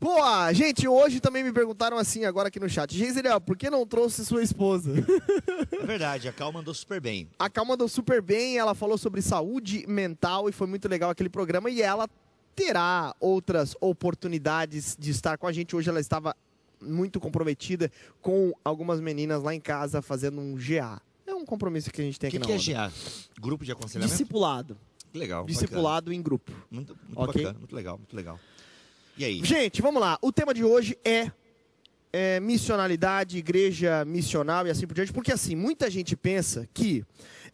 Boa! Gente, hoje também me perguntaram assim, agora aqui no chat. Geiseriel, por que não trouxe sua esposa? É verdade, a Cal mandou super bem. A Cal mandou super bem, ela falou sobre saúde mental e foi muito legal aquele programa. E ela terá outras oportunidades de estar com a gente. Hoje ela estava muito comprometida com algumas meninas lá em casa fazendo um GA. É um compromisso que a gente tem O que, aqui que na é onda. GA? Grupo de aconselhamento? Discipulado. Que legal. Discipulado em grupo. bacana. Muito, muito Ok. bacana, muito legal, muito legal. E aí? Gente, vamos lá. O tema de hoje é, é missionalidade, igreja missional e assim por diante. Porque assim, muita gente pensa que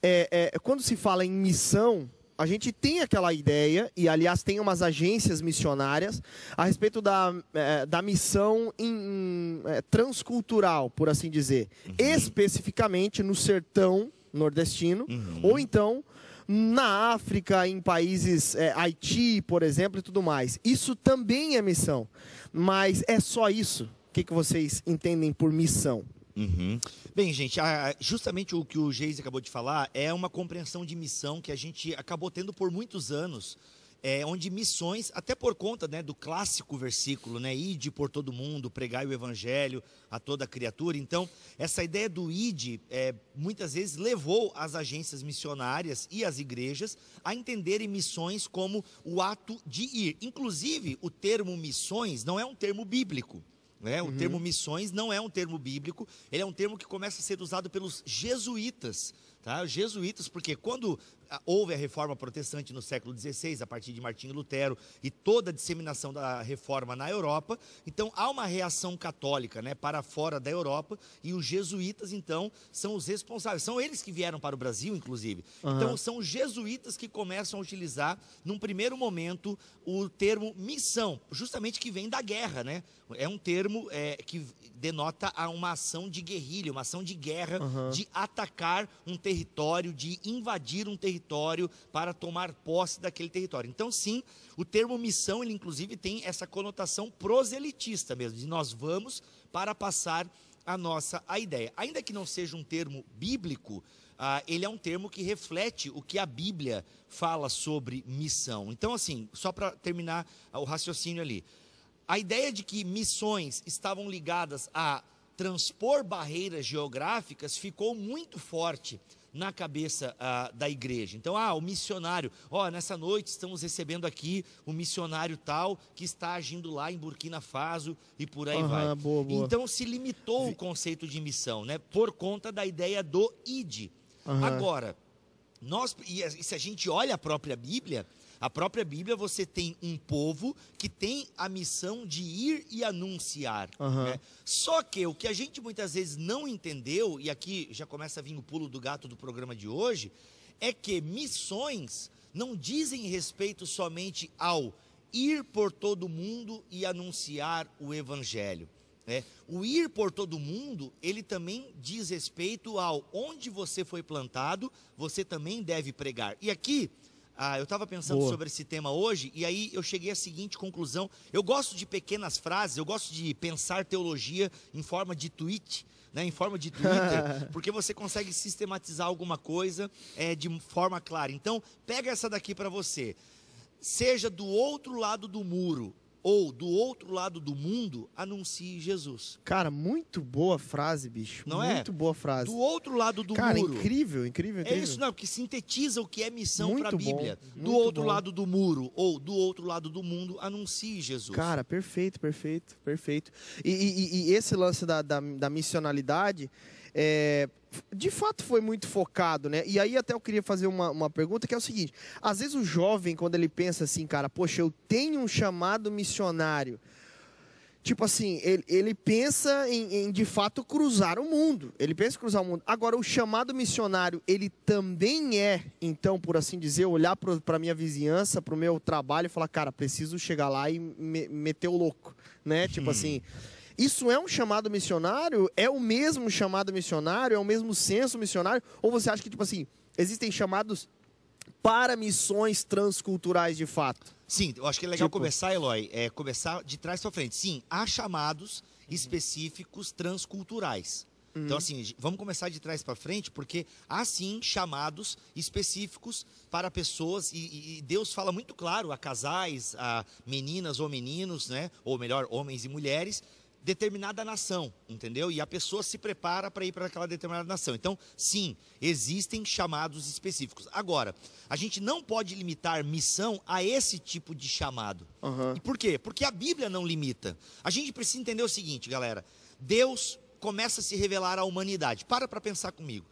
é, é, quando se fala em missão, a gente tem aquela ideia, e aliás tem umas agências missionárias, a respeito da, é, da missão em, é, transcultural, por assim dizer. Especificamente no sertão nordestino, ou então na África, em países é, Haiti, por exemplo, e tudo mais. Isso também é missão. Mas é só isso? O que, que vocês entendem por missão? Uhum. Bem, gente, justamente o que o Geis acabou de falar é uma compreensão de missão que a gente acabou tendo por muitos anos, é, onde missões, até por conta né, do clássico versículo, né, ide por todo mundo, pregai o evangelho a toda criatura. Então, essa ideia do ide, é, muitas vezes levou as agências missionárias e as igrejas a entenderem missões como o ato de ir. Inclusive, o termo missões não é um termo bíblico. né? O termo missões não é um termo bíblico, ele é um termo que começa a ser usado pelos jesuítas. Tá? Os jesuítas, porque quando houve a reforma protestante no século XVI, a partir de Martinho Lutero, e toda a disseminação da reforma na Europa, então há uma reação católica né, para fora da Europa, e os jesuítas, então, são os responsáveis. São eles que vieram para o Brasil, inclusive. Então, são os jesuítas que começam a utilizar, num primeiro momento, o termo missão, justamente que vem da guerra, né? É um termo é, que denota a uma ação de guerrilha, uma ação de guerra, de atacar um território, de invadir um território para tomar posse daquele território. Então, sim, o termo missão, ele inclusive tem essa conotação proselitista mesmo, de nós vamos para passar a nossa a ideia. Ainda que não seja um termo bíblico, ah, ele é um termo que reflete o que a Bíblia fala sobre missão. Então, assim, só para terminar ah, o raciocínio ali, a ideia de que missões estavam ligadas a transpor barreiras geográficas ficou muito forte na cabeça ah, da igreja. Então, ah, o missionário, ó, nessa noite estamos recebendo aqui o missionário tal que está agindo lá em Burkina Faso e por aí Aham, vai. boa, boa. Então se limitou o conceito de missão, né, por conta da ideia do id. Aham. Agora, nós, e se a gente olha a própria Bíblia, a própria Bíblia você tem um povo que tem a missão de ir e anunciar. Aham. né? Só que o que a gente muitas vezes não entendeu, e aqui já começa a vir o pulo do gato do programa de hoje, é que missões não dizem respeito somente ao ir por todo mundo e anunciar o evangelho. né? O ir por todo mundo, ele também diz respeito ao onde você foi plantado, você também deve pregar. E aqui, ah, eu estava pensando Boa. sobre esse tema hoje, e aí eu cheguei à seguinte conclusão. Eu gosto de pequenas frases, eu gosto de pensar teologia em forma de tweet, né, em forma de Twitter, porque você consegue sistematizar alguma coisa é, de forma clara. Então, pega essa daqui para você. Seja do outro lado do muro ou do outro lado do mundo, anuncie Jesus. Cara, muito boa frase, bicho. Não é? muito boa frase. Do outro lado do Cara, muro. incrível, incrível, É incrível. isso, não, que sintetiza o que é missão para a Muito bom, Bíblia. do muito outro bom. lado do muro ou do outro lado do mundo, anuncie Jesus. Cara, perfeito, perfeito, perfeito. E, e- e esse lance da, da, da missionalidade, é, de fato foi muito focado, né? E aí até eu queria fazer uma, uma pergunta que é o seguinte: às vezes o jovem, quando ele pensa assim, cara, poxa, eu tenho um chamado missionário. Tipo assim, ele, ele pensa em, em, de fato cruzar o mundo. Ele pensa em cruzar o mundo. Agora, o chamado missionário, ele também é, então, por assim dizer, olhar para a minha vizinhança, para o meu trabalho e falar, cara, preciso chegar lá e me, meter o louco, né? Tipo assim. Isso é um chamado missionário? É o mesmo chamado missionário? É o mesmo senso missionário? Ou você acha que, tipo assim, existem chamados para missões transculturais de fato? Sim, eu acho que é legal Tipo- começar, Eloy, é começar de trás para frente. Sim, há chamados específicos transculturais. Uhum. Então, assim, vamos começar de trás para frente, porque há sim chamados específicos para pessoas, e, e, Deus fala muito claro a casais, a meninas ou meninos, né? Ou melhor, homens e mulheres, determinada nação, entendeu? E a pessoa se prepara para ir para aquela determinada nação. Então, sim, existem chamados específicos. Agora, a gente não pode limitar missão a esse tipo de chamado. Uhum. E por quê? Porque a Bíblia não limita. A gente precisa entender o seguinte, galera. Deus começa a se revelar à humanidade. Para para pensar comigo.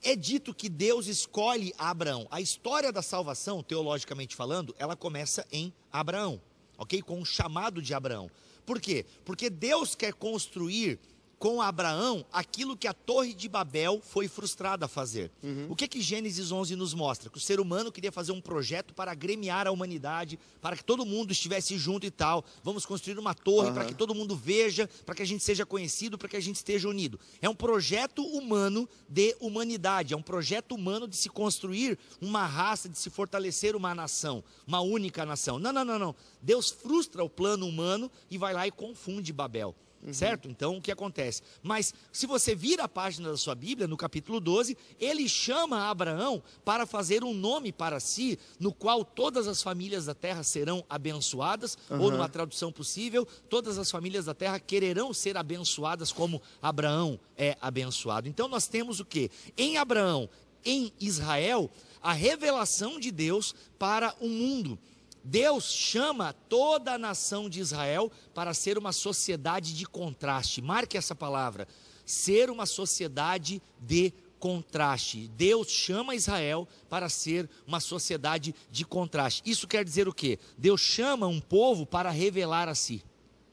É dito que Deus escolhe Abraão. A história da salvação, teologicamente falando, ela começa em Abraão, ok? Com o chamado de Abraão. Por quê? Porque Deus quer construir com Abraão aquilo que a Torre de Babel foi frustrada a fazer. Uhum. O que que Gênesis 11 nos mostra? Que o ser humano queria fazer um projeto para agremiar a humanidade, para que todo mundo estivesse junto e tal. Vamos construir uma torre uhum. para que todo mundo veja, para que a gente seja conhecido, para que a gente esteja unido. É um projeto humano de humanidade, é um projeto humano de se construir uma raça, de se fortalecer uma nação, uma única nação. Não, não, não, não. Deus frustra o plano humano e vai lá e confunde Babel. Uhum. Certo? Então, o que acontece? Mas, se você vira a página da sua Bíblia, no capítulo 12, ele chama Abraão para fazer um nome para si, no qual todas as famílias da terra serão abençoadas, uhum. ou numa tradução possível, todas as famílias da terra quererão ser abençoadas como Abraão é abençoado. Então, nós temos o que? Em Abraão, em Israel, a revelação de Deus para o mundo. Deus chama toda a nação de Israel para ser uma sociedade de contraste. Marque essa palavra. Ser uma sociedade de contraste. Deus chama Israel para ser uma sociedade de contraste. Isso quer dizer o quê? Deus chama um povo para revelar a si.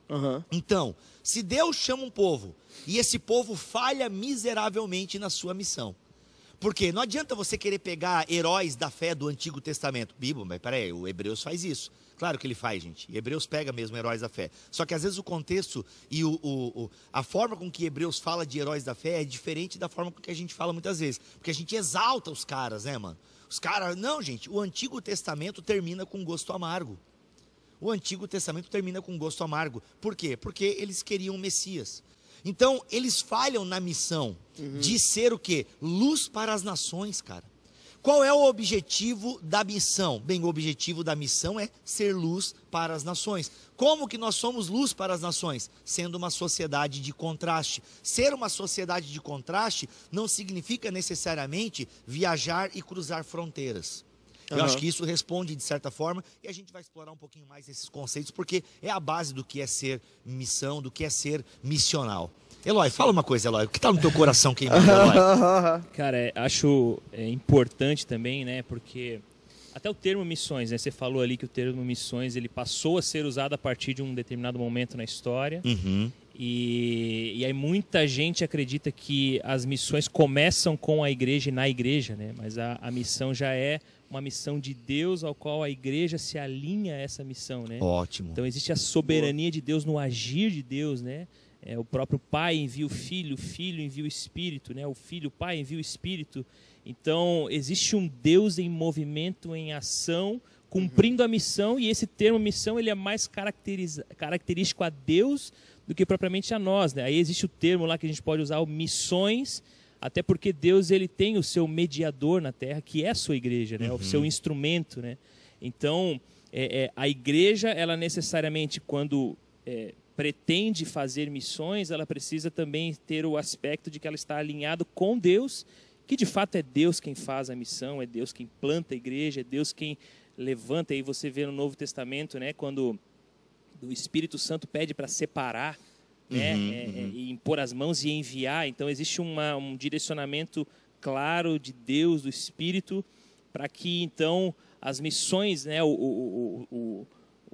Uhum. Então, se Deus chama um povo e esse povo falha miseravelmente na sua missão, porque não adianta você querer pegar heróis da fé do Antigo Testamento. Bíblia, mas peraí, o Hebreus faz isso. Claro que ele faz, gente. Hebreus pega mesmo heróis da fé. Só que às vezes o contexto e o, o, o, a forma com que Hebreus fala de heróis da fé é diferente da forma com que a gente fala muitas vezes. Porque a gente exalta os caras, né, mano? Os caras. Não, gente, o Antigo Testamento termina com gosto amargo. O Antigo Testamento termina com gosto amargo. Por quê? Porque eles queriam o Messias. Então, eles falham na missão uhum. de ser o quê? Luz para as nações, cara. Qual é o objetivo da missão? Bem, o objetivo da missão é ser luz para as nações. Como que nós somos luz para as nações? Sendo uma sociedade de contraste. Ser uma sociedade de contraste não significa necessariamente viajar e cruzar fronteiras. Eu uhum. acho que isso responde de certa forma e a gente vai explorar um pouquinho mais esses conceitos porque é a base do que é ser missão, do que é ser missional. Eloy, fala uma coisa, Eloy. O que está no teu coração queimando, Eloy? Cara, é, acho é, importante também, né? Porque até o termo missões, né? Você falou ali que o termo missões ele passou a ser usado a partir de um determinado momento na história. Uhum. E, e aí muita gente acredita que as missões começam com a igreja e na igreja, né? Mas a, a missão já é uma missão de Deus ao qual a igreja se alinha a essa missão, né? Ótimo. Então existe a soberania de Deus no agir de Deus, né? É, o próprio Pai envia o Filho, o Filho envia o Espírito, né? O Filho, o Pai envia o Espírito. Então existe um Deus em movimento, em ação, cumprindo a missão e esse termo missão ele é mais característico a Deus do que propriamente a nós, né? Aí existe o termo lá que a gente pode usar, o missões até porque Deus ele tem o seu mediador na terra, que é a sua igreja, né? Uhum. o seu instrumento. Né? Então, é, é, a igreja, ela necessariamente, quando é, pretende fazer missões, ela precisa também ter o aspecto de que ela está alinhado com Deus, que de fato é Deus quem faz a missão, é Deus quem planta a igreja, é Deus quem levanta. E você vê no Novo Testamento, né, quando o Espírito Santo pede para separar né? Uhum, é, uhum. e impor as mãos e enviar. Então existe uma, um direcionamento claro de Deus, do Espírito, para que então as missões, né, o, o, o, o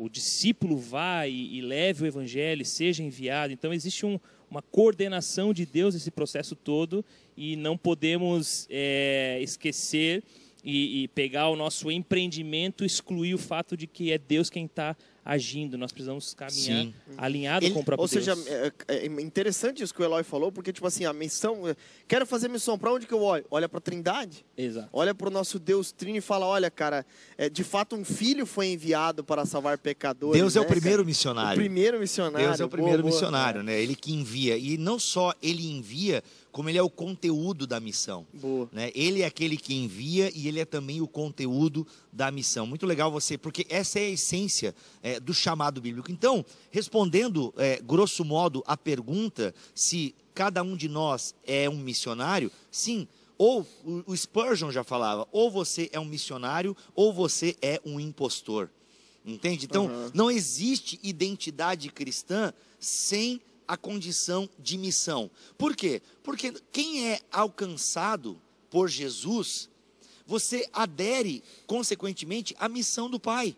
discípulo vá e, e, leve o evangelho, seja enviado. Então existe um, uma coordenação de Deus nesse processo todo e não podemos é, esquecer e, e, pegar o nosso empreendimento, excluir o fato de que é Deus quem está agindo, nós precisamos caminhar Sim. alinhado Ele, com o próprio Ou seja, Deus. É, é, interessante isso que o Eloy falou, porque, tipo assim, a missão. É, quero fazer missão, para onde que eu olho? Olha para a Trindade. Exato. Olha para o nosso Deus Trino e fala: olha, cara, é, de fato um filho foi enviado para salvar pecadores. Deus né, é o primeiro cara? missionário. O primeiro missionário. Deus é o primeiro boa, missionário, boa, né? Ele que envia. E não só ele envia, como ele é o conteúdo da missão. Boa. Né? Ele é aquele que envia e ele é também o conteúdo da missão. Muito legal você, porque essa é a essência é, do chamado bíblico. Então, respondendo é, grosso modo a pergunta se cada um de nós é um missionário, sim. Ou o Spurgeon já falava, ou você é um missionário ou você é um impostor. Entende? Então, uhum. não existe identidade cristã sem a condição de missão. Por quê? Porque quem é alcançado por Jesus, você adere, consequentemente, à missão do Pai.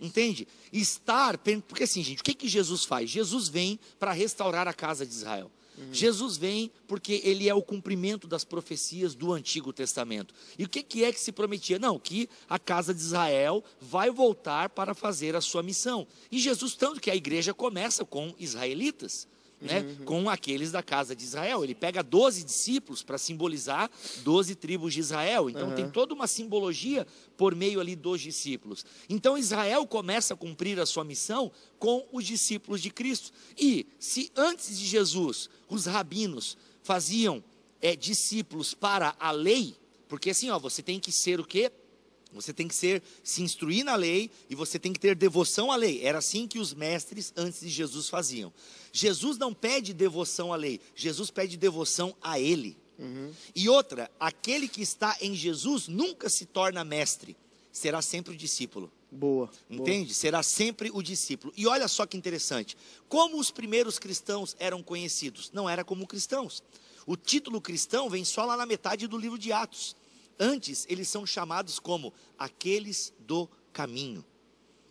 Entende? Estar, porque assim, gente, o que, que Jesus faz? Jesus vem para restaurar a casa de Israel. Uhum. Jesus vem porque ele é o cumprimento das profecias do Antigo Testamento. E o que, que é que se prometia? Não, que a casa de Israel vai voltar para fazer a sua missão. E Jesus, tanto que a igreja começa com israelitas né, uhum. com aqueles da casa de Israel. Ele pega 12 discípulos para simbolizar 12 tribos de Israel. Então uhum. tem toda uma simbologia por meio ali dos discípulos. Então Israel começa a cumprir a sua missão com os discípulos de Cristo. E se antes de Jesus os rabinos faziam é, discípulos para a lei, porque assim, ó, você tem que ser o quê? Você tem que ser se instruir na lei e você tem que ter devoção à lei. Era assim que os mestres antes de Jesus faziam. Jesus não pede devoção à lei, Jesus pede devoção a Ele. Uhum. E outra, aquele que está em Jesus nunca se torna mestre, será sempre o discípulo. Boa. Entende? Boa. Será sempre o discípulo. E olha só que interessante. Como os primeiros cristãos eram conhecidos? Não era como cristãos. O título cristão vem só lá na metade do livro de Atos. Antes, eles são chamados como aqueles do caminho.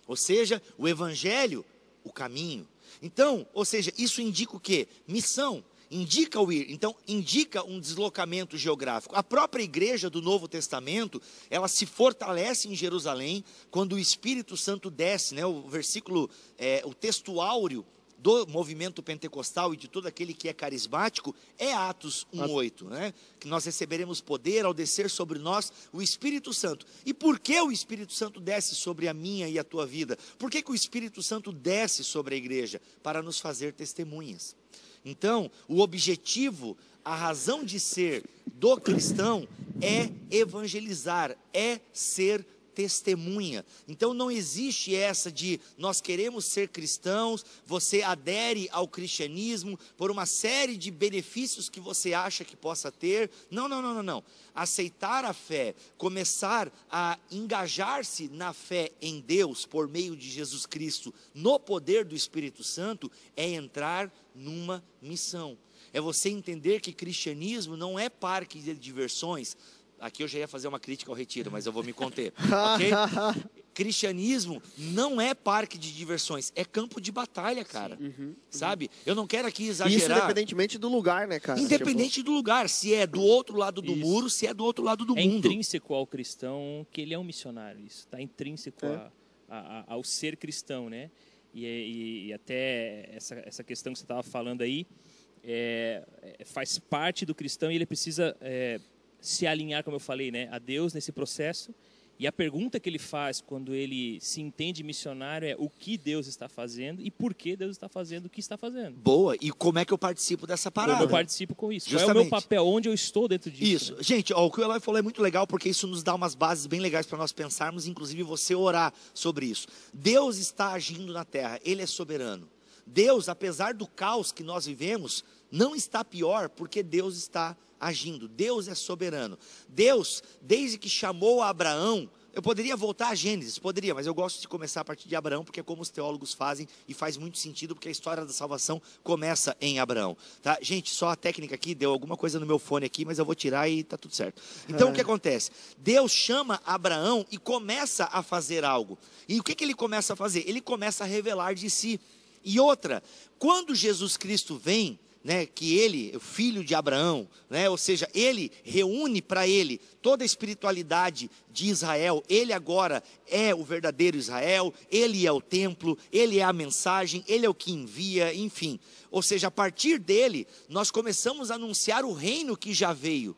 Ou seja, o evangelho, o caminho. Então, ou seja, isso indica o quê? Missão, indica o ir. Então, indica um deslocamento geográfico. A própria igreja do Novo Testamento, ela se fortalece em Jerusalém quando o Espírito Santo desce, né? O versículo, é, o texto áureo do movimento pentecostal e de todo aquele que é carismático é Atos 1:8, né? Que nós receberemos poder ao descer sobre nós o Espírito Santo. E por que o Espírito Santo desce sobre a minha e a tua vida? Por que, que o Espírito Santo desce sobre a igreja para nos fazer testemunhas? Então, o objetivo, a razão de ser do cristão é evangelizar, é ser testemunha. Então não existe essa de nós queremos ser cristãos, você adere ao cristianismo por uma série de benefícios que você acha que possa ter. Não, não, não, não, não. Aceitar a fé, começar a engajar-se na fé em Deus por meio de Jesus Cristo, no poder do Espírito Santo, é entrar numa missão. É você entender que cristianismo não é parque de diversões, Aqui eu já ia fazer uma crítica ao retiro, mas eu vou me conter. ok? Cristianismo não é parque de diversões, é campo de batalha, cara. Uhum, uhum. Sabe? Eu não quero aqui exagerar. Isso independentemente do lugar, né, cara? Independente tipo... do lugar, se é do outro lado do isso. muro, se é do outro lado do é mundo. É intrínseco ao cristão que ele é um missionário. Isso está intrínseco é. a, a, ao ser cristão, né? E, e, e até essa, essa questão que você estava falando aí é, é, faz parte do cristão e ele precisa é, se alinhar, como eu falei, né, a Deus nesse processo. E a pergunta que ele faz quando ele se entende missionário é o que Deus está fazendo e por que Deus está fazendo o que está fazendo. Boa. E como é que eu participo dessa parada? Como eu participo com isso? Justamente. Qual é o meu papel? Onde eu estou dentro disso? Isso. Né? Gente, ó, o que o Eloy falou é muito legal porque isso nos dá umas bases bem legais para nós pensarmos, inclusive você orar sobre isso. Deus está agindo na terra. Ele é soberano. Deus, apesar do caos que nós vivemos, não está pior porque Deus está agindo. Deus é soberano. Deus, desde que chamou Abraão, eu poderia voltar a Gênesis, poderia, mas eu gosto de começar a partir de Abraão, porque é como os teólogos fazem e faz muito sentido, porque a história da salvação começa em Abraão. Tá? Gente, só a técnica aqui, deu alguma coisa no meu fone aqui, mas eu vou tirar e tá tudo certo. Então é. o que acontece? Deus chama Abraão e começa a fazer algo. E o que, que ele começa a fazer? Ele começa a revelar de si. E outra, quando Jesus Cristo vem, né, que ele, o filho de Abraão, né, ou seja, ele reúne para ele toda a espiritualidade de Israel. Ele agora é o verdadeiro Israel, ele é o templo, ele é a mensagem, ele é o que envia, enfim. Ou seja, a partir dele, nós começamos a anunciar o reino que já veio.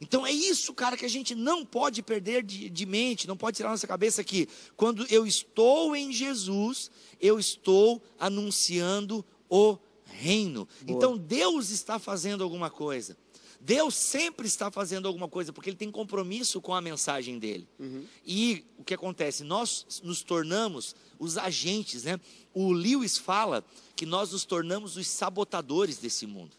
Então é isso, cara, que a gente não pode perder de, de mente, não pode tirar nossa cabeça que quando eu estou em Jesus, eu estou anunciando o reino. Boa. Então Deus está fazendo alguma coisa. Deus sempre está fazendo alguma coisa, porque Ele tem compromisso com a mensagem dele. Uhum. E o que acontece? Nós nos tornamos os agentes, né? O Lewis fala que nós nos tornamos os sabotadores desse mundo.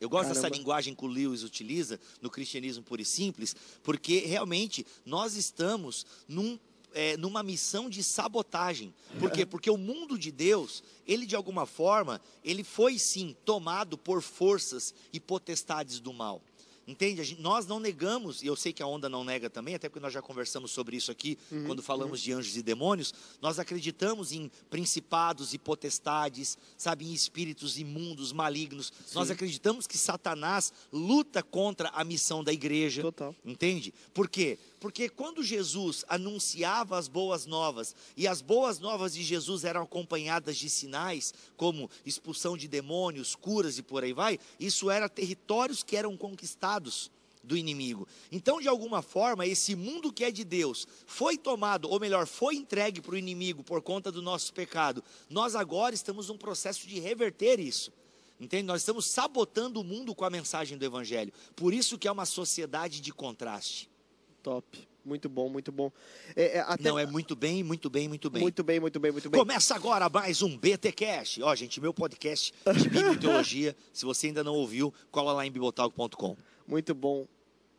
Eu gosto dessa Caramba. linguagem que o Lewis utiliza no cristianismo puro e simples, porque realmente nós estamos num, é, numa missão de sabotagem. Por quê? Porque o mundo de Deus, ele de alguma forma, ele foi sim tomado por forças e potestades do mal. Entende? Gente- nós não negamos, e eu sei que a onda não nega também, até porque nós já conversamos sobre isso aqui, quando falamos de anjos e demônios, nós acreditamos em principados e potestades, sabe, em espíritos imundos, malignos. Nós acreditamos que Satanás luta contra a missão da igreja. Total. Entende? Por quê? Porque quando Jesus anunciava as boas novas, e as boas novas de Jesus eram acompanhadas de sinais, como expulsão de demônios, curas e por aí vai, isso era territórios que eram conquistados do inimigo. Então, de alguma forma, esse mundo que é de Deus foi tomado, ou melhor, foi entregue para o inimigo por conta do nosso pecado. Nós agora estamos num processo de reverter isso. Entende? Nós estamos sabotando o mundo com a mensagem do evangelho. Por isso que é uma sociedade de contraste. Top. Muito bom, muito bom. É, é, até- Não, é muito bem, muito bem, muito bem. Muito bem, muito bem, muito bem. Começa agora mais um BT Cash. Ó, gente, meu podcast de Bíblia e Teologia. Se você ainda não ouviu, cola lá em bibotalk.com. Muito bom.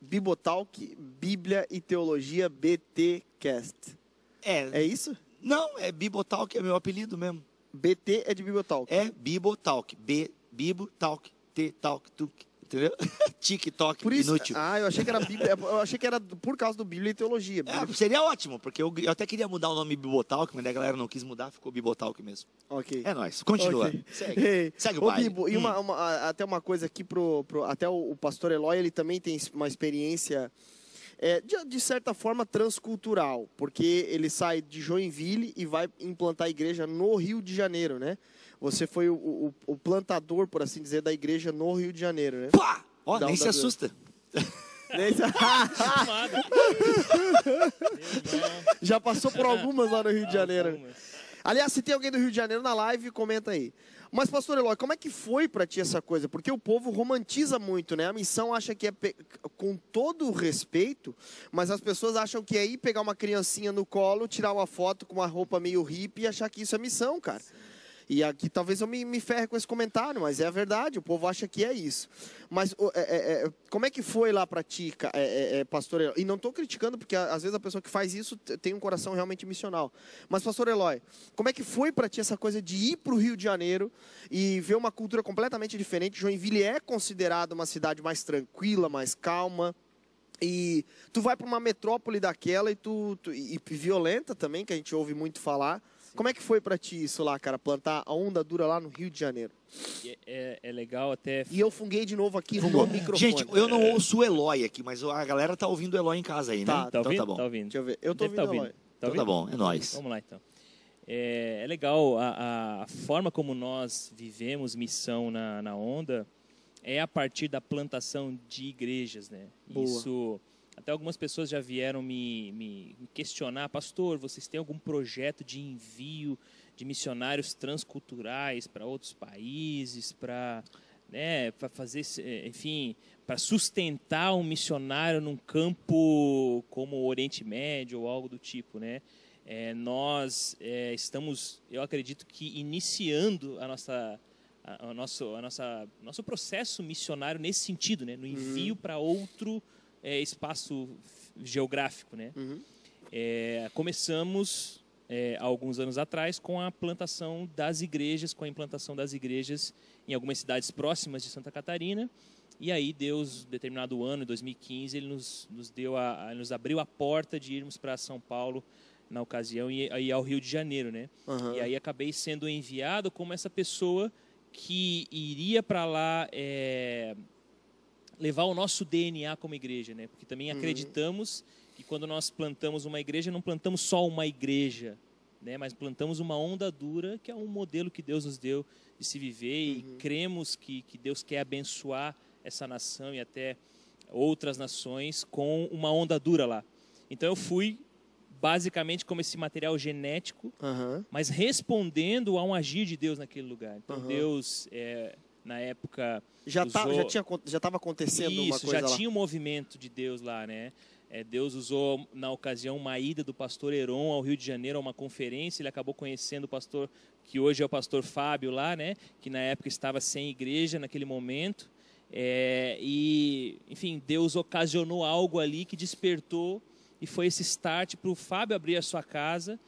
Bibotalk, Bíblia e Teologia BTcast. É, É isso? não, é Bibotalk, é meu apelido mesmo. BT é de Bibotalk. É Bibotalk. B, Bibotalk, T, Talk, Tuk. Entendeu? TikTok, Por isso. inútil. Ah, eu achei que era Bíblia, eu achei que era por causa do Bíblia e Teologia. É, Bíblia- seria ótimo, porque eu, eu até queria mudar o nome Bibotalk, mas a galera não quis mudar, ficou Bibotalk mesmo. Ok. É nóis, continua. Ok. Segue. Ei, Segue o ô, baile. Bibo, e Hum. uma, uma- a- até uma coisa aqui pro, pro- até o, o pastor Eloy, ele também tem uma experiência é, de, de certa forma transcultural, porque ele sai de Joinville e vai implantar a igreja no Rio de Janeiro, né? Você foi o, o- o plantador, por assim dizer, da igreja no Rio de Janeiro, né? Pá! Ó, nem se assusta. Nesse- Amado. Já passou por algumas lá no Rio de Janeiro. Algumas. Aliás, se tem alguém do Rio de Janeiro na live, comenta aí. Mas, pastor Eloy, como é que foi para ti essa coisa? Porque o povo romantiza muito, né? A missão acha que é pe- com todo o respeito, mas as pessoas acham que é ir pegar uma criancinha no colo, tirar uma foto com uma roupa meio hippie e achar que isso é missão, cara. E aqui talvez eu me, me ferre com esse comentário, mas é a verdade, o povo acha que é isso. Mas é- é- é, como é que foi lá para ti, é, é, é, pastor Eloy? E não estou criticando, porque às vezes a pessoa que faz isso tem um coração realmente missional. Mas, pastor Eloy, como é que foi para ti essa coisa de ir para o Rio de Janeiro e ver uma cultura completamente diferente? Joinville é considerada uma cidade mais tranquila, mais calma. E tu vai para uma metrópole daquela e tu, tu- e, e violenta também, que a gente ouve muito falar. Como é que foi para ti isso lá, cara, plantar a onda dura lá no Rio de Janeiro? E É, é legal até. E eu funguei de novo aqui Fungou. no microfone. Gente, eu não ouço o Eloy aqui, mas a galera tá ouvindo o Eloy em casa aí, né? Tá, então ouvindo? tá bom. Tá ouvindo. Deixa eu ver. Eu tô Deve ouvindo, tá Eloy. Tá Então tá bom, é nóis. Vamos lá então. É, é legal, a, a forma como nós vivemos missão na, na onda é a partir da plantação de igrejas, né? Boa. Isso, até algumas pessoas já vieram me, me me questionar, pastor, vocês têm algum projeto de envio de missionários transculturais para outros países, para né, para fazer, eh, enfim, para sustentar um missionário num campo como o Oriente Médio ou algo do tipo, né? É, nós é, estamos, eu acredito que iniciando a nossa, a, a nosso, a nossa, nosso processo missionário nesse sentido, né? No envio para outro é, espaço geográfico, né? Uhum. É, começamos é, há alguns anos atrás com a plantação das igrejas, com a implantação das igrejas em algumas cidades próximas de Santa Catarina. E aí Deus, determinado ano, em 2015, ele nos, nos deu a, a- nos abriu a porta de irmos para São Paulo na ocasião e aí ao Rio de Janeiro, né? Aham. E aí acabei sendo enviado como essa pessoa que iria para lá é, levar o nosso DNA como igreja, né? Porque também acreditamos que quando nós plantamos uma igreja, não plantamos só uma igreja, né? Mas plantamos uma onda dura, que é um modelo que Deus nos deu de se viver e cremos que, que Deus quer abençoar essa nação e até outras nações com uma onda dura lá. Então eu fui basicamente como esse material genético, Aham. mas respondendo a um agir de Deus naquele lugar. Então. Deus, é, na época, Já, tá, Usou- já, tinha, já tava acontecendo uma isso, coisa já lá. tinha um movimento de Deus lá, né? É, Deus usou, na ocasião, uma ida do pastor Heron ao Rio de Janeiro, a uma conferência. Ele acabou conhecendo o pastor, que hoje é o pastor Fábio lá, né? Que na época estava sem igreja naquele momento. É, e, enfim, Deus ocasionou algo ali que despertou e foi esse start para o Fábio abrir a sua casa.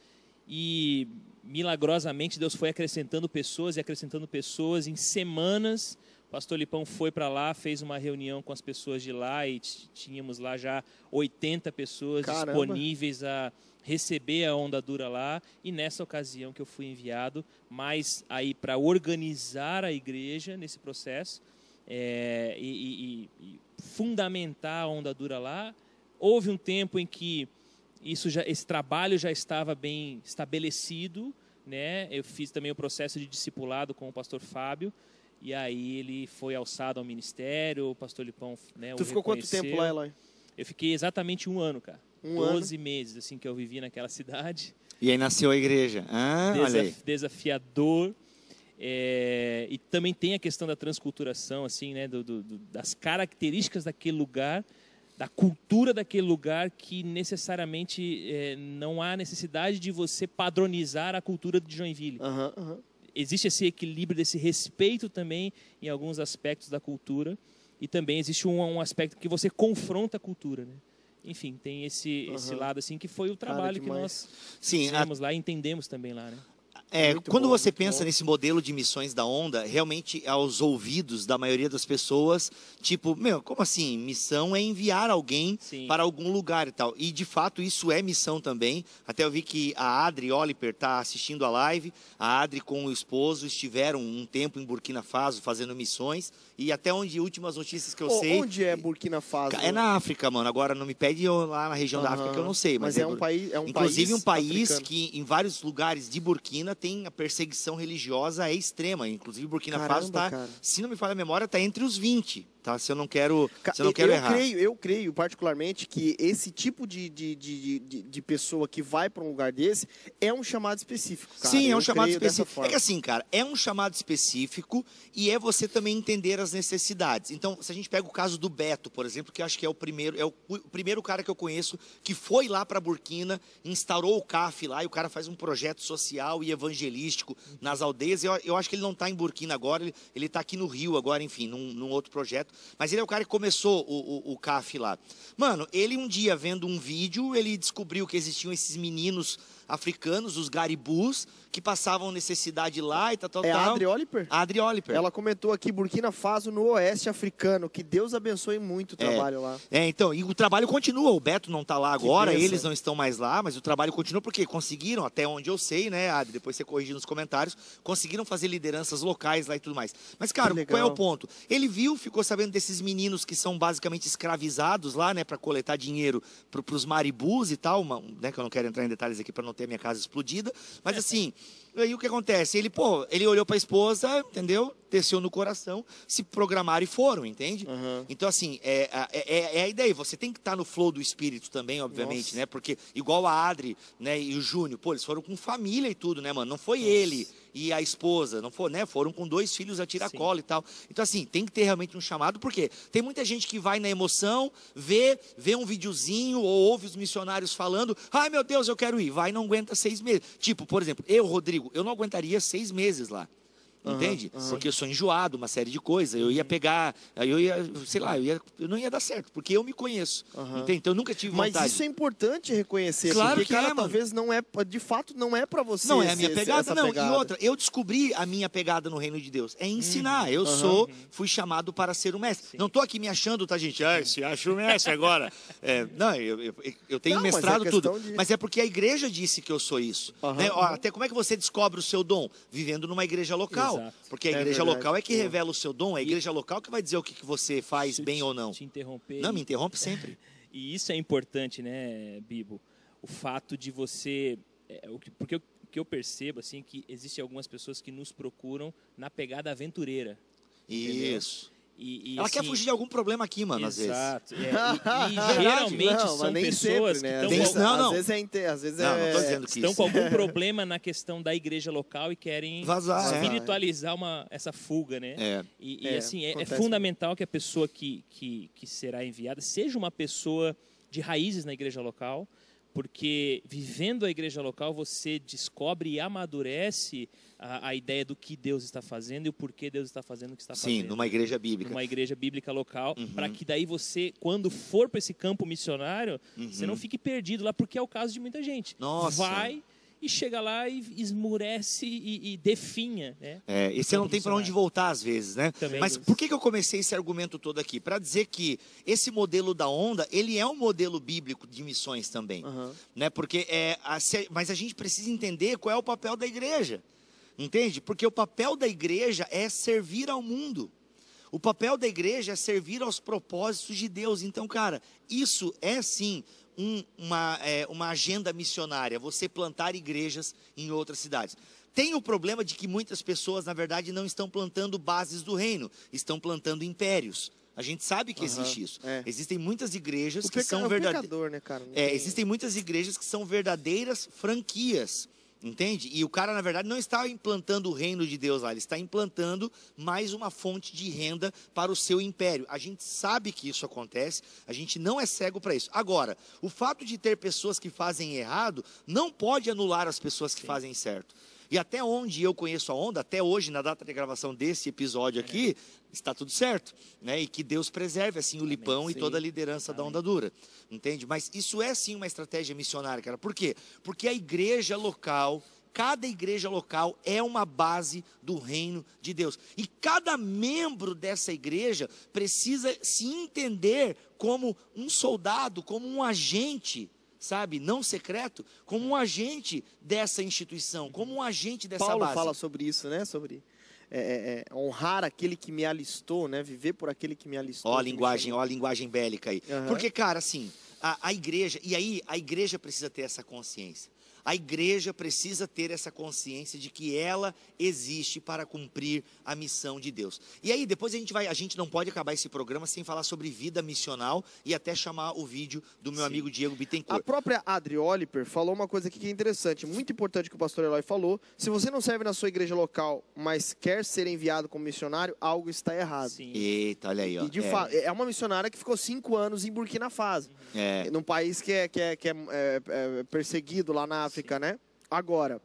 E milagrosamente Deus foi acrescentando pessoas e acrescentando pessoas em semanas. O pastor Lipão foi para lá, fez uma reunião com as pessoas de lá e tínhamos lá já 80 pessoas Caramba. disponíveis a receber a onda dura lá. E nessa ocasião que eu fui enviado, mais aí para organizar a igreja nesse processo é, e, e- e- e fundamentar a onda dura lá. Houve um tempo em que isso já, esse trabalho já estava bem estabelecido, né? Eu fiz também o processo de discipulado com o pastor Fábio e aí ele foi alçado ao ministério, o pastor Lipão, né? Tu o ficou quanto tempo lá, Eloy? Eu fiquei exatamente um ano, cara. Um Doze meses assim que eu vivi naquela cidade. E aí nasceu a igreja. Ah, olha aí. Desaf- desafiador. É, e também tem a questão da transculturação, assim, né, do- do- do- das características daquele lugar, da cultura daquele lugar, que necessariamente é, não há necessidade de você padronizar a cultura de Joinville. Aham, aham. Existe esse equilíbrio, desse respeito também em alguns aspectos da cultura, e também existe um, um aspecto que você confronta a cultura, né? Enfim, tem esse, esse Aham. lado assim que foi o Cara, trabalho que demais. nós Sim, a- fizemos lá e entendemos também lá, né? É, quando bom, você pensa bom. nesse modelo de missões da onda, realmente aos ouvidos da maioria das pessoas, tipo, meu, como assim? Missão é enviar alguém Sim. para algum lugar e tal. E de fato isso é missão também. Até eu vi que a Adri Oliper está assistindo a live. A Adri com o esposo estiveram um tempo em Burkina Faso fazendo missões. E até onde últimas notícias que eu Ô, sei. Onde é Burkina Faso? É na África, mano. Agora não me pede lá na região da Aham. África que eu não sei, mas, Mas é um Bur- país- é um Inclusive país um país africano. que em vários lugares de Burkina tem a perseguição religiosa é extrema. Inclusive Burkina Faso Caramba, tá, cara. se não me falha a memória, tá entre os 20, tá? Se eu não quero, se eu não quero eu errar. creio, eu creio particularmente que esse tipo de, de, de, de, de pessoa que vai para um lugar desse é um chamado específico. Cara. Sim, é Eu um chamado específico. É que assim, cara, é um chamado específico e é você também entender as necessidades. Então, se a gente pega o caso do Beto, por exemplo, que acho que é o primeiro, é o, o primeiro cara que eu conheço que foi lá para Burkina, instaurou o CAF lá e o cara faz um projeto social e evangelístico nas aldeias. Eu, eu acho que ele não está em Burkina agora, ele, ele tá aqui no Rio agora, enfim, num, num outro projeto. Mas ele é o cara que começou o, o, o CAF lá. Mano, ele um dia vendo um vídeo, ele descobriu que existiam esses meninos africanos, os garibus, que passavam necessidade lá e tal, tal, É a tal. Adri Oliper? A Adri Oliper. Ela comentou aqui Burkina Faso no oeste africano. Que Deus abençoe muito o trabalho lá. É, então, e o trabalho continua. O Beto não está lá agora, eles não estão mais lá, mas o trabalho continua porque conseguiram, até onde eu sei, né, Adri? Depois você corrige nos comentários, conseguiram fazer lideranças locais lá e tudo mais. Mas, cara, qual é o ponto? Ele viu, ficou sabendo desses meninos que são basicamente escravizados lá, né, para coletar dinheiro para os maribus e tal, uma- né, que eu não quero entrar em detalhes aqui para não ter a minha casa explodida, mas assim. Aí o que acontece? Ele, pô, ele olhou para a esposa, entendeu? Desceu no coração, se programaram e foram, entende? Aham. Então, assim, é, é, é- é a ideia. Você tem que estar no flow do espírito também, obviamente, Nossa. né? Porque, igual a Adri né, e o Júnior, pô, eles foram com família e tudo, né, mano? Não foi ele e a esposa, não foi, né? Foram com dois filhos a tiracolo e tal. Então, assim, tem que ter realmente um chamado, porque tem muita gente que vai na emoção, vê, vê um videozinho ou ouve os missionários falando, ai meu Deus, eu quero ir. Vai e não aguenta seis meses. Tipo, por exemplo, eu, Rodrigo, eu não aguentaria seis meses lá. Aham, Entende? aham. Porque eu sou enjoado, uma série de coisas. Eu ia pegar, aí eu ia, sei lá, eu, ia, eu não ia dar certo, porque eu me conheço. Aham. Entende? Então eu nunca tive Mas vontade. isso é importante reconhecer. Claro porque, que cara, é, talvez não é, de fato, não é pra você. Não é a minha pegada, não. pegada. E outra, eu descobri a minha pegada no reino de Deus. É ensinar. Eu Aham. sou, fui chamado para ser o mestre. Sim. Não estou aqui me achando, tá, gente? Ah, se acha o mestre agora. É, não, eu, eu, eu tenho Não, mas é mestrado tudo. de- Mas é porque a igreja disse que eu sou isso. Né? Até como é que você descobre o seu dom? Vivendo numa igreja local. Exato. Porque a É igreja verdade. local é que revela o seu dom, é a igreja local que vai dizer o que, que você faz Deixa bem te- ou não. Te interromper. Não, me interrompe sempre. E isso é importante, né, Bibo? O fato de você. é, o que- porque eu, o que eu percebo, assim, que existem algumas pessoas que nos procuram na pegada aventureira. Entendeu? Isso. E, e, Ela quer assim, fugir de algum problema aqui, mano, às vezes. Exato. é, e, e geralmente Não, são pessoas sempre, né? que estão não, não. Às vezes é, inte- às vezes Não, não é- dizendo que estão isso. com algum problema na questão da igreja local e querem Vazar, é. espiritualizar uma, essa fuga, né? É. E, e, É, assim, é, é fundamental que a pessoa que, que, que será enviada seja uma pessoa de raízes na igreja local, porque vivendo a igreja local você descobre e amadurece a, a ideia do que Deus está fazendo e o porquê Deus está fazendo o que está Sim, fazendo. numa igreja bíblica. Numa igreja bíblica local, Uhum. para que daí você, quando for para esse campo missionário, você não fique perdido lá, porque é o caso de muita gente. Uhum. Nossa. Vai e chega lá e esmurece e, e definha, né? É, e você não tem para onde voltar às vezes, né? Também. Mas por que, que eu comecei esse argumento todo aqui? Para dizer que esse modelo da onda, ele é um modelo bíblico de missões também, Aham. né? Porque é, a- mas a gente precisa entender qual é o papel da igreja, entende? Porque o papel da igreja é servir ao mundo. O papel da igreja é servir aos propósitos de Deus. Então, cara, isso é sim um- uma, é, uma agenda missionária, você plantar igrejas em outras cidades. Tem o problema de que muitas pessoas, na verdade, não estão plantando bases do reino, estão plantando impérios. A gente sabe que Aham, existe isso. é. Existem muitas igrejas O, que peca... são o verdadeiras. né, cara? Não É, tem- existem muitas igrejas que são verdadeiras franquias, entende? E o cara, na verdade, não está implantando o reino de Deus lá, ele está implantando mais uma fonte de renda para o seu império. A gente sabe que isso acontece, a gente não é cego para isso. Agora, o fato de ter pessoas que fazem errado não pode anular as pessoas que fazem certo. E até onde eu conheço a onda, até hoje, na data de gravação desse episódio aqui, está tudo certo. Né? E que Deus preserve assim o Lipão e toda a liderança da onda dura. Entende? Mas isso é sim uma estratégia missionária, cara. Por quê? Porque a igreja local, cada igreja local é uma base do reino de Deus. E cada membro dessa igreja precisa se entender como um soldado, como um agente sabe, não secreto, como um agente dessa instituição, como um agente dessa Paulo base. fala sobre isso, né? Sobre é, é, é, honrar aquele que me alistou, né? Viver por aquele que me alistou. Ó a linguagem, ó a linguagem bélica aí. Aham. Porque, cara, assim, a, a igreja, e aí a igreja precisa ter essa consciência. A igreja precisa ter essa consciência de que ela existe para cumprir a missão de Deus. E aí depois a gente vai, a gente não pode acabar esse programa sem falar sobre vida missional e até chamar o vídeo do meu amigo Diego A Bittencourt. própria Adri Oliper falou uma coisa aqui que é interessante, muito importante que o pastor Eloy falou. Se você não serve na sua igreja local, mas quer ser enviado como missionário, algo está errado. Sim. Eita, olha aí, ó. E de é, fato, é uma missionária que ficou cinco anos em Burkina Faso, é. num país que é, que é, que é, é, é perseguido lá na África, né? Agora,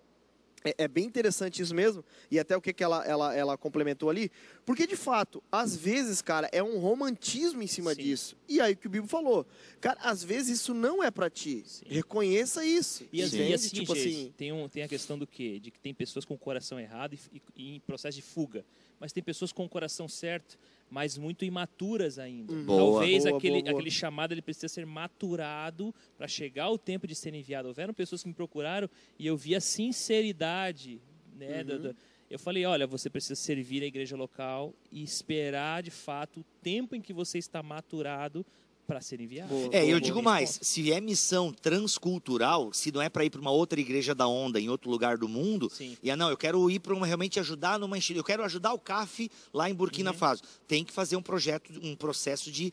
é, é bem interessante isso mesmo, e até o que, que ela, ela, ela complementou ali, porque de fato, às vezes, cara, é um romantismo em cima Sim. disso. E aí o que o Bíblia falou, cara, às vezes isso não é pra ti. Sim. Reconheça isso. E, as- entende? e assim, tipo gente, assim, tem, um, tem a questão do quê? De que tem pessoas com o coração errado e, e- e em processo de fuga. Mas tem pessoas com o coração certo, mas muito imaturas ainda. Boa. Talvez Boa, aquele, boa, aquele chamado ele precisa ser maturado para chegar o tempo de ser enviado. Houveram pessoas que me procuraram e eu vi a sinceridade. Né, da- Uhum. da- eu falei, olha, você precisa servir a igreja local e esperar de fato o tempo em que você está maturado para ser enviado. Boa, É, boa, eu boa. digo mais, se é missão transcultural, se não é para ir para uma outra igreja da onda em outro lugar do mundo, Sim. e ah, não, eu quero ir para uma realmente ajudar numa instituição, eu quero ajudar o CAF lá em Burkina Uhum. Faso. Tem que fazer um projeto, um processo de,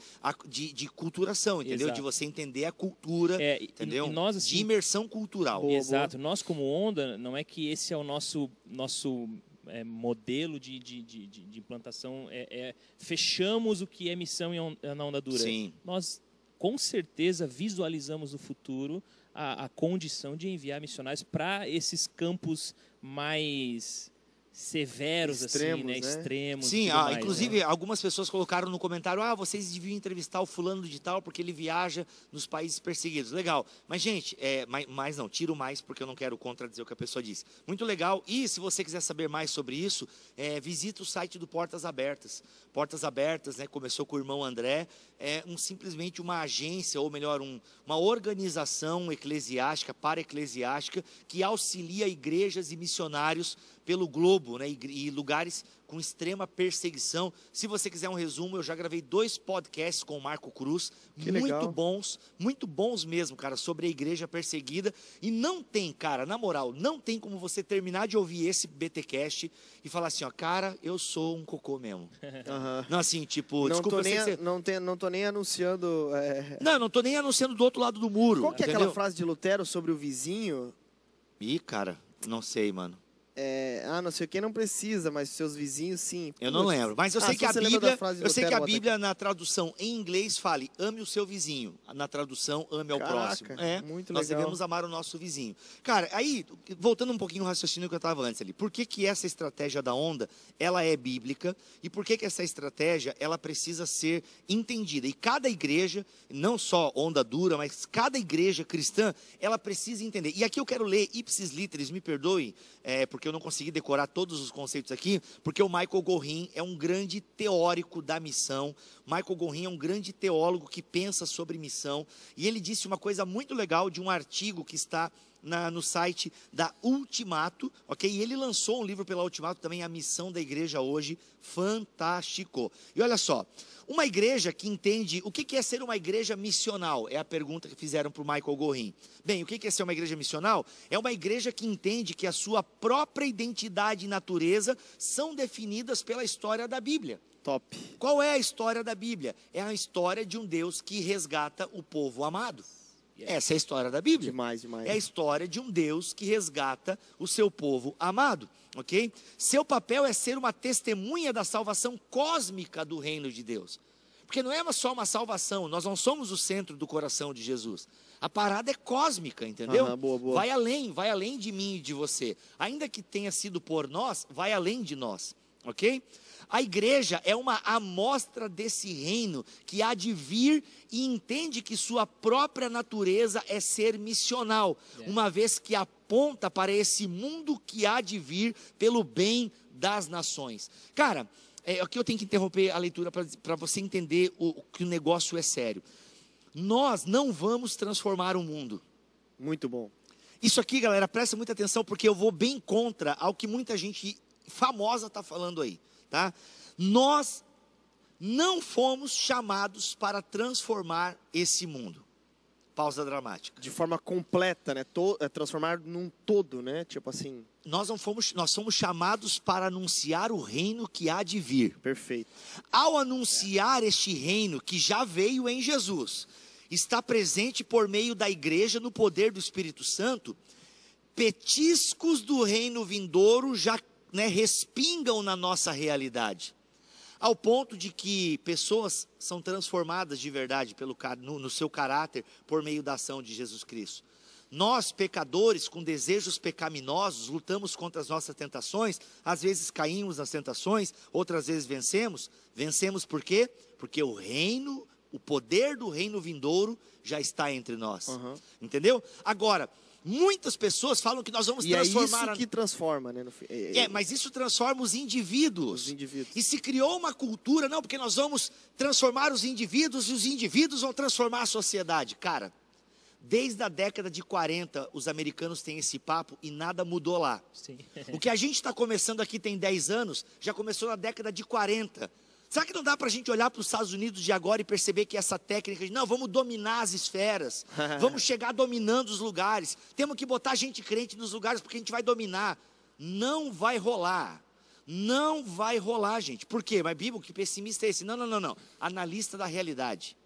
de, de culturação, entendeu? Exato. De você entender a cultura, É, entendeu? e nós, de assim, imersão cultural. Boa, Exato. Nós, como Onda, não é que esse é o nosso, nosso é, modelo de, de, de, de- implantação. É, é, fechamos o que é missão on- na Onda Dura. Sim. Nós, com certeza, visualizamos no futuro a, a condição de enviar missionários para esses campos mais severos, assim, Extremos, né? né? Extremos. Sim, ah, mais, inclusive né? algumas pessoas colocaram no comentário: ah, vocês deviam entrevistar o fulano de tal porque ele viaja nos países perseguidos. Legal. Mas, gente, é, mais, mais não, tiro mais porque eu não quero contradizer o que a pessoa disse. Muito legal. E se você quiser saber mais sobre isso, é, visita o site do Portas Abertas. Portas Abertas, né, começou com o irmão André, é um, simplesmente uma agência, ou melhor, um, uma organização eclesiástica, para-eclesiástica, que auxilia igrejas e missionários pelo globo, né? E, e lugares com extrema perseguição. Se você quiser um resumo, eu já gravei dois podcasts com o Marco Cruz, Que muito legal. bons, muito bons mesmo, cara, sobre a igreja perseguida. E não tem, cara, na moral, não tem como você terminar de ouvir esse BTcast e falar assim, ó, cara, eu sou um cocô mesmo. Aham. Não assim, tipo, Não, desculpa, tô nem, não, tem, não tô nem anunciando. é, Não, não tô nem anunciando do outro lado do muro. Qual que é entendeu? aquela frase de Lutero sobre o vizinho? Ih, cara, não sei, mano. É, ah, não sei quem não precisa, mas seus vizinhos sim. Eu não lembro, mas eu Ah, sei se que a Bíblia, eu sei que a. Bíblia na tradução em inglês fale: ame o seu vizinho. Na tradução, ame ao Caraca, próximo. É, muito nós legal. devemos amar o nosso vizinho. Cara, aí voltando um pouquinho ao raciocínio que eu estava antes ali. Por que que essa estratégia da onda, ela é bíblica e por que que essa estratégia, ela precisa ser entendida? E cada igreja, não só onda dura, mas cada igreja cristã, ela precisa entender. E aqui eu quero ler ipsis literis, me perdoe, é, porque eu não consegui decorar todos os conceitos aqui, porque o Michael Gorin é um grande teórico da missão. Michael Gorin é um grande teólogo que pensa sobre missão. E ele disse uma coisa muito legal de um artigo que está na- no site da Ultimato, ok? E ele lançou um livro pela Ultimato também, A Missão da Igreja Hoje, fantástico. E olha só, uma igreja que entende o que é ser uma igreja missional, é a pergunta que fizeram para o Michael Gorin. Bem, o que é ser uma igreja missional? É uma igreja que entende que a sua própria identidade e natureza são definidas pela história da Bíblia. Top. Qual é a história da Bíblia? É a história de um Deus que resgata o povo amado. Essa é a história da Bíblia. Demais, demais. É a história de um Deus que resgata o seu povo amado, ok? Seu papel é ser uma testemunha da salvação cósmica do reino de Deus. Porque não é só uma salvação, nós não somos o centro do coração de Jesus. A parada é cósmica, entendeu? Aham, boa, boa. Vai além, vai além de mim e de você. Ainda que tenha sido por nós, vai além de nós, ok? A igreja é uma amostra desse reino que há de vir e entende que sua própria natureza é ser missional, uma vez que aponta para esse mundo que há de vir pelo bem das nações. Cara, é, aqui eu tenho que interromper a leitura para você entender o, que o negócio é sério. Nós não vamos transformar o mundo. Muito bom. Isso aqui, galera, presta muita atenção porque eu vou bem contra ao que muita gente famosa está falando aí, tá? Nós não fomos chamados para transformar esse mundo. Pausa dramática. De forma completa, né? To- é, transformar num todo, né? Tipo assim, Nós não fomos, nós somos chamados para anunciar o reino que há de vir. perfeito. Ao anunciar este reino que já veio em Jesus, está presente por meio da igreja no poder do Espírito Santo, petiscos do reino vindouro já né, respingam na nossa realidade. Ao ponto de que pessoas são transformadas de verdade pelo, no, no seu caráter por meio da ação de Jesus Cristo. Nós, pecadores, com desejos pecaminosos, lutamos contra as nossas tentações, às vezes caímos nas tentações, outras vezes vencemos. Vencemos por quê? Porque o reino, o poder do reino vindouro já está entre nós. Aham. Entendeu? Agora, muitas pessoas falam que nós vamos E é transformar. isso a- que transforma, né? no fi- é- é, mas isso transforma os indivíduos. Os indivíduos. E se criou uma cultura, não, porque nós vamos transformar os indivíduos e os indivíduos vão transformar a sociedade. Cara, desde a década de 40, os americanos têm esse papo e nada mudou lá. Sim. O que a gente está começando aqui tem 10 anos, já começou na década de 40. Será que não dá para a gente olhar para os Estados Unidos de agora e perceber que essa técnica de, não, vamos dominar as esferas, vamos chegar dominando os lugares, temos que botar gente crente nos lugares porque a gente vai dominar. Não vai rolar. Não vai rolar, gente. Por quê? Mas Bíblia, que pessimista é esse? Não, não, não, não. Analista da realidade.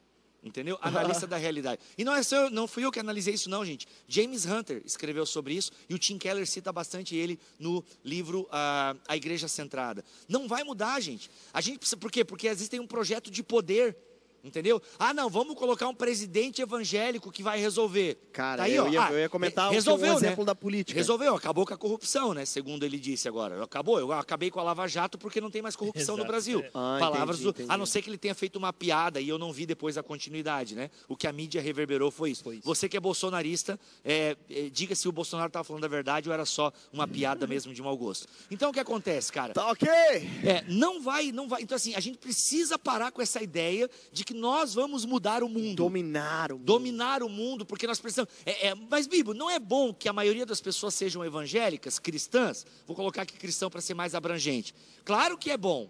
Entendeu? Analista da realidade. E não, é só, não fui eu que analisei isso, não, gente. James Hunter escreveu sobre isso e o Tim Keller cita bastante ele no livro ah, A Igreja Centrada. Não vai mudar, gente. A gente precisa, por quê? Porque existe um projeto de poder. Entendeu? Ah, não, vamos colocar um presidente evangélico que vai resolver. Cara, Tá aí, eu, ó. ia, Ah, eu ia comentar o resolveu, um né? exemplo da política. Resolveu, acabou com a corrupção, né? Segundo ele disse agora. Acabou, eu acabei com a Lava Jato porque não tem mais corrupção no Exato, Brasil. é. Ah, Palavras entendi, do. entendi. A não ser que ele tenha feito uma piada e eu não vi depois a continuidade, né? O que a mídia reverberou foi isso. Foi isso. Você que é bolsonarista, é, é, diga se o Bolsonaro estava falando a verdade ou era só uma piada mesmo de mau gosto. Então o que acontece, cara? Tá ok. É, não vai, não vai. Então, assim, a gente precisa parar com essa ideia de que nós vamos mudar o mundo. Dominar o mundo. Dominar o mundo, porque nós precisamos. É, é, mas, Bíblia, não é bom que a maioria das pessoas sejam evangélicas, cristãs? Vou colocar aqui cristão para ser mais abrangente. Claro que é bom.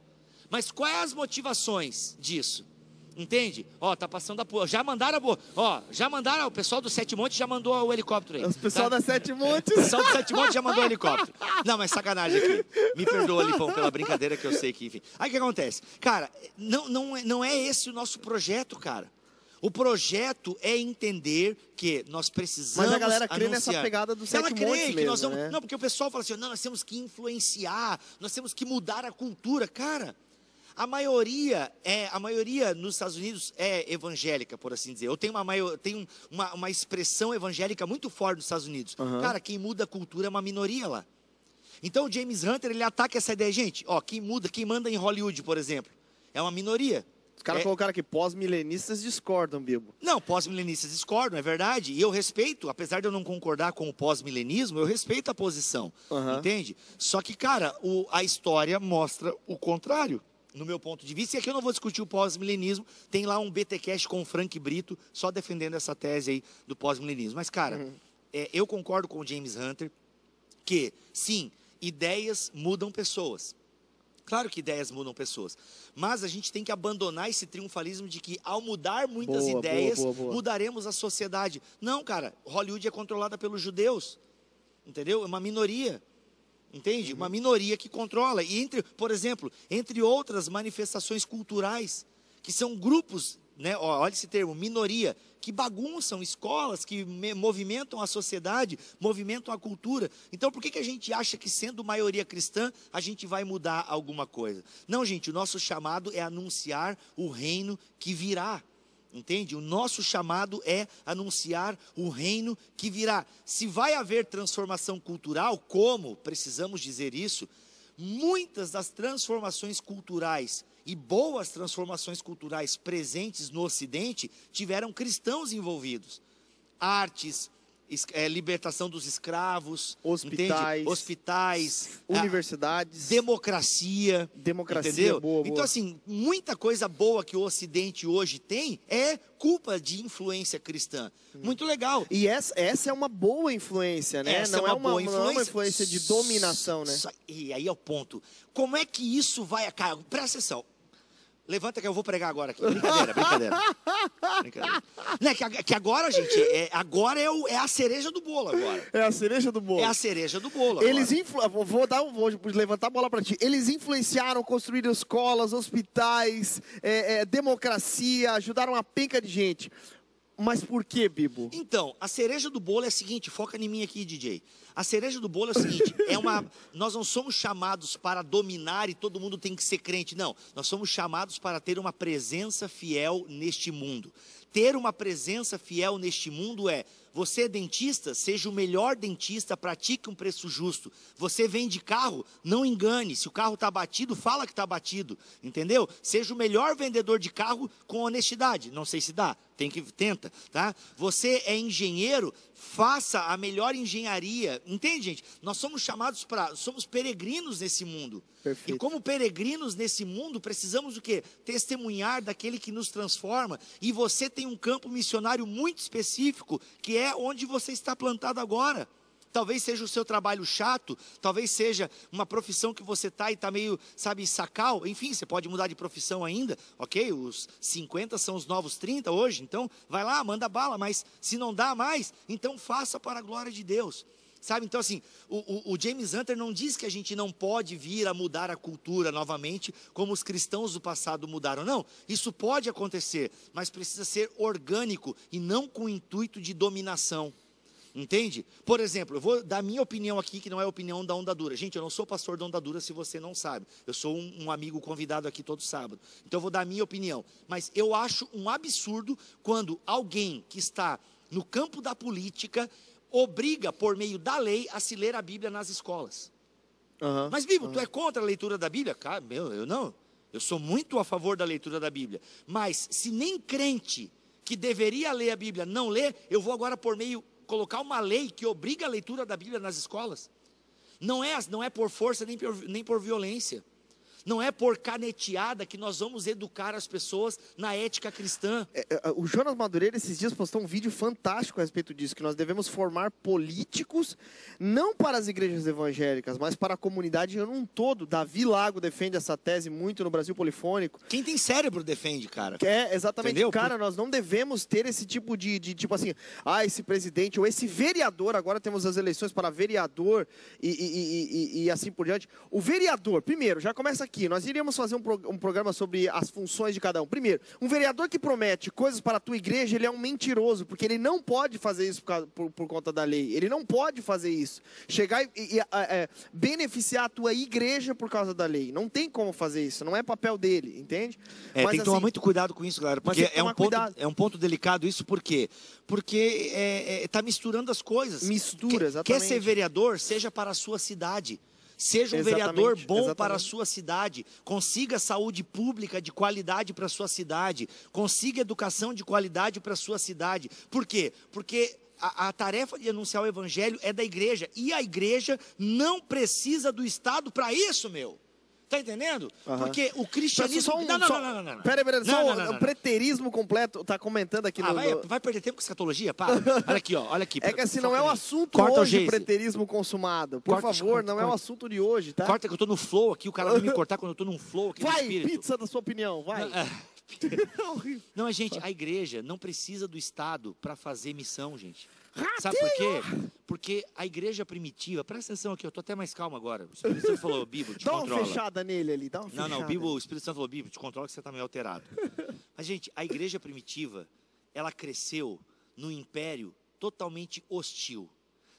Mas quais as motivações disso? Entende? Ó, tá passando a porra. Já mandaram a porra. Ó, já mandaram. O pessoal do Sete Montes já mandou o helicóptero aí. O pessoal tá? da Sete O Montes. pessoal do Sete Montes já mandou o helicóptero. Não, mas sacanagem aqui. Me perdoa, Lipão, pela brincadeira que eu sei que, enfim. Aí o que acontece? Cara, não, não, é- não é esse o nosso projeto, cara. O projeto é entender que nós precisamos Mas a galera crê nessa anunciar. pegada do Ela crê que mesmo, nós vamos, né? Não, porque o pessoal fala assim, não, nós temos que influenciar, nós temos que mudar a cultura. Cara, a maioria é a maioria nos Estados Unidos é evangélica, por assim dizer. Eu tenho uma maior, tem um, uma, uma expressão evangélica muito forte nos Estados Unidos. Aham. Cara, quem muda a cultura é uma minoria lá. Então o James Hunter ele ataca essa ideia, gente. Ó, quem muda, quem manda em Hollywood, por exemplo, é uma minoria. Os caras É- colocaram aqui, pós-milenistas discordam, Bibo. não, pós-milenistas discordam, é verdade. E eu respeito, apesar de eu não concordar com o pós-milenismo, eu respeito a posição. Aham. Entende? Só que, cara, o- a história mostra o contrário. No meu ponto de vista, e aqui eu não vou discutir o pós-milenismo, tem lá um BTcast com o Frank Brito, só defendendo essa tese aí do pós-milenismo. Mas, cara, é, eu concordo com o James Hunter que, sim, ideias mudam pessoas. Claro que ideias mudam pessoas, mas a gente tem que abandonar esse triunfalismo de que ao mudar muitas boa, ideias, boa, boa. mudaremos a sociedade. Não, cara, Hollywood é controlada pelos judeus. Entendeu? É uma minoria. Entende? Uma minoria que controla. E entre, por exemplo, entre outras manifestações culturais, que são grupos, né, olha esse termo, minoria, que bagunçam escolas, que me- movimentam a sociedade, movimentam a cultura. Então, por que, que a gente acha que, sendo maioria cristã, a gente vai mudar alguma coisa? Não, gente, o nosso chamado é anunciar o reino que virá. Entende? O nosso chamado é anunciar o reino que virá. Se vai haver transformação cultural, como precisamos dizer isso? Muitas das transformações culturais e boas transformações culturais presentes no Ocidente tiveram cristãos envolvidos. Artes, eh, libertação dos escravos, Hospitais. entende? hospitais, Universidades. democracia, Democracia, entendeu? boa, boa. Então assim, muita coisa boa que o Ocidente hoje tem é culpa de influência cristã. Hum. Muito legal. E essa, essa é uma boa influência, né? Essa não é é uma uma, boa não é uma influência de dominação, né? E aí é o ponto. Como é que isso vai acabar? Presta atenção. Levanta que eu vou pregar agora aqui. Brincadeira, brincadeira. brincadeira. Não, é que, que agora, gente, é, agora é, o- é a cereja do bolo agora. É a cereja do bolo. É a cereja do bolo agora. Eles influ... vou- vou dar um- vou levantar a bola para ti. Eles influenciaram, construíram escolas, hospitais, é, é, democracia, ajudaram uma penca de gente. Mas por que, Bibo? Então, a cereja do bolo é a seguinte, foca em mim aqui, DJ. A cereja do bolo é o seguinte, é uma, nós não somos chamados para dominar e todo mundo tem que ser crente, não. Nós somos chamados para ter uma presença fiel neste mundo. Ter uma presença fiel neste mundo é, você é dentista, seja o melhor dentista, pratique um preço justo. Você vende carro, não engane. Se o carro está batido, fala que está batido, entendeu? Seja o melhor vendedor de carro com honestidade. Não sei se dá, tem que tenta, tá? Você é engenheiro, faça a melhor engenharia. Entende, gente? Nós somos chamados para, somos peregrinos nesse mundo. Perfeito. E como peregrinos nesse mundo, precisamos o quê? Testemunhar daquele que nos transforma. E você tem um campo missionário muito específico, que é onde você está plantado agora. Talvez seja o seu trabalho chato, talvez seja uma profissão que você está e está meio, sabe, sacal. Enfim, você pode mudar de profissão ainda, ok? Os 50 são os novos 30 hoje, então vai lá, manda bala, mas se não dá mais, então faça para a glória de Deus. Sabe, então assim, o, o- James Hunter não diz que a gente não pode vir a mudar a cultura novamente, como os cristãos do passado mudaram. Não, isso pode acontecer, mas precisa ser orgânico e não com o intuito de dominação. Entende? Por exemplo, eu vou dar minha opinião aqui, que não é a opinião da Onda Dura. Gente, eu não sou pastor da Onda Dura se você não sabe. Eu sou um, um amigo convidado aqui todo sábado. Então eu vou dar a minha opinião. Mas eu acho um absurdo quando alguém que está no campo da política obriga, por meio da lei, a se ler a Bíblia nas escolas. Aham. Mas, Bíblia, tu é contra a leitura da Bíblia? Cara, meu, eu não. Eu sou muito a favor da leitura da Bíblia. Mas, se nem crente que deveria ler a Bíblia não lê, eu vou agora por meio colocar uma lei que obriga a leitura da Bíblia nas escolas. Não é, não é por força nem por, nem por violência. Não é por caneteada que nós vamos educar as pessoas na ética cristã. É, é, o Jonas Madureira esses dias postou um vídeo fantástico a respeito disso, que nós devemos formar políticos não para as igrejas evangélicas, mas para a comunidade em um todo. Davi Lago defende essa tese muito no Brasil Polifônico. Quem tem cérebro defende, cara. É exatamente, Entendeu? cara, nós não devemos ter esse tipo de, de, tipo assim, ah, esse presidente ou esse vereador, agora temos as eleições para vereador e, e, e, e assim por diante. O vereador, primeiro, já começa aqui, nós iríamos fazer um, pro, um programa sobre as funções de cada um. Primeiro, um vereador que promete coisas para a tua igreja, ele é um mentiroso, porque ele não pode fazer isso por, causa, por, por conta da lei. Ele não pode fazer isso. Chegar e, e é, beneficiar a tua igreja por causa da lei. Não tem como fazer isso, não é papel dele, entende? É, Mas, tem que tomar assim, muito cuidado com isso, galera, porque é um, ponto, é um ponto delicado isso, por quê? Porque está é, é, misturando as coisas. Mistura, exatamente. Quer ser vereador, seja para a sua cidade. Seja um exatamente, vereador bom exatamente. para a sua cidade. Consiga saúde pública de qualidade para a sua cidade. Consiga educação de qualidade para a sua cidade. Por quê? Porque a, a, tarefa de anunciar o evangelho é da igreja. E a igreja não precisa do Estado para isso, meu. Tá entendendo? Uhum. Porque o cristianismo. Um, não, não, só... não, não, não, não. Peraí, peraí, só não, o preterismo completo. Tá comentando aqui ah, no. Vai, vai perder tempo com escatologia? Para. olha aqui, ó. Olha aqui. É que assim, não é o assunto Corta hoje, o preterismo consumado. Por corta, favor, não é o assunto de hoje, tá? Corta que eu tô no flow aqui, o cara vai me cortar quando eu tô num flow aqui. Vai, pizza da sua opinião, vai. É. Não, gente, a igreja não precisa do Estado para fazer missão, gente. Sabe por quê? Porque a igreja primitiva, presta atenção aqui, eu tô até mais calmo agora. O Espírito Santo falou, Bíblia, te dá controla. Dá uma fechada nele ali, dá uma fechada. Não, não, Bíblia, o Espírito Santo falou, Bíblia, te controla que você tá meio alterado. Mas, gente, a igreja primitiva, ela cresceu num império totalmente hostil.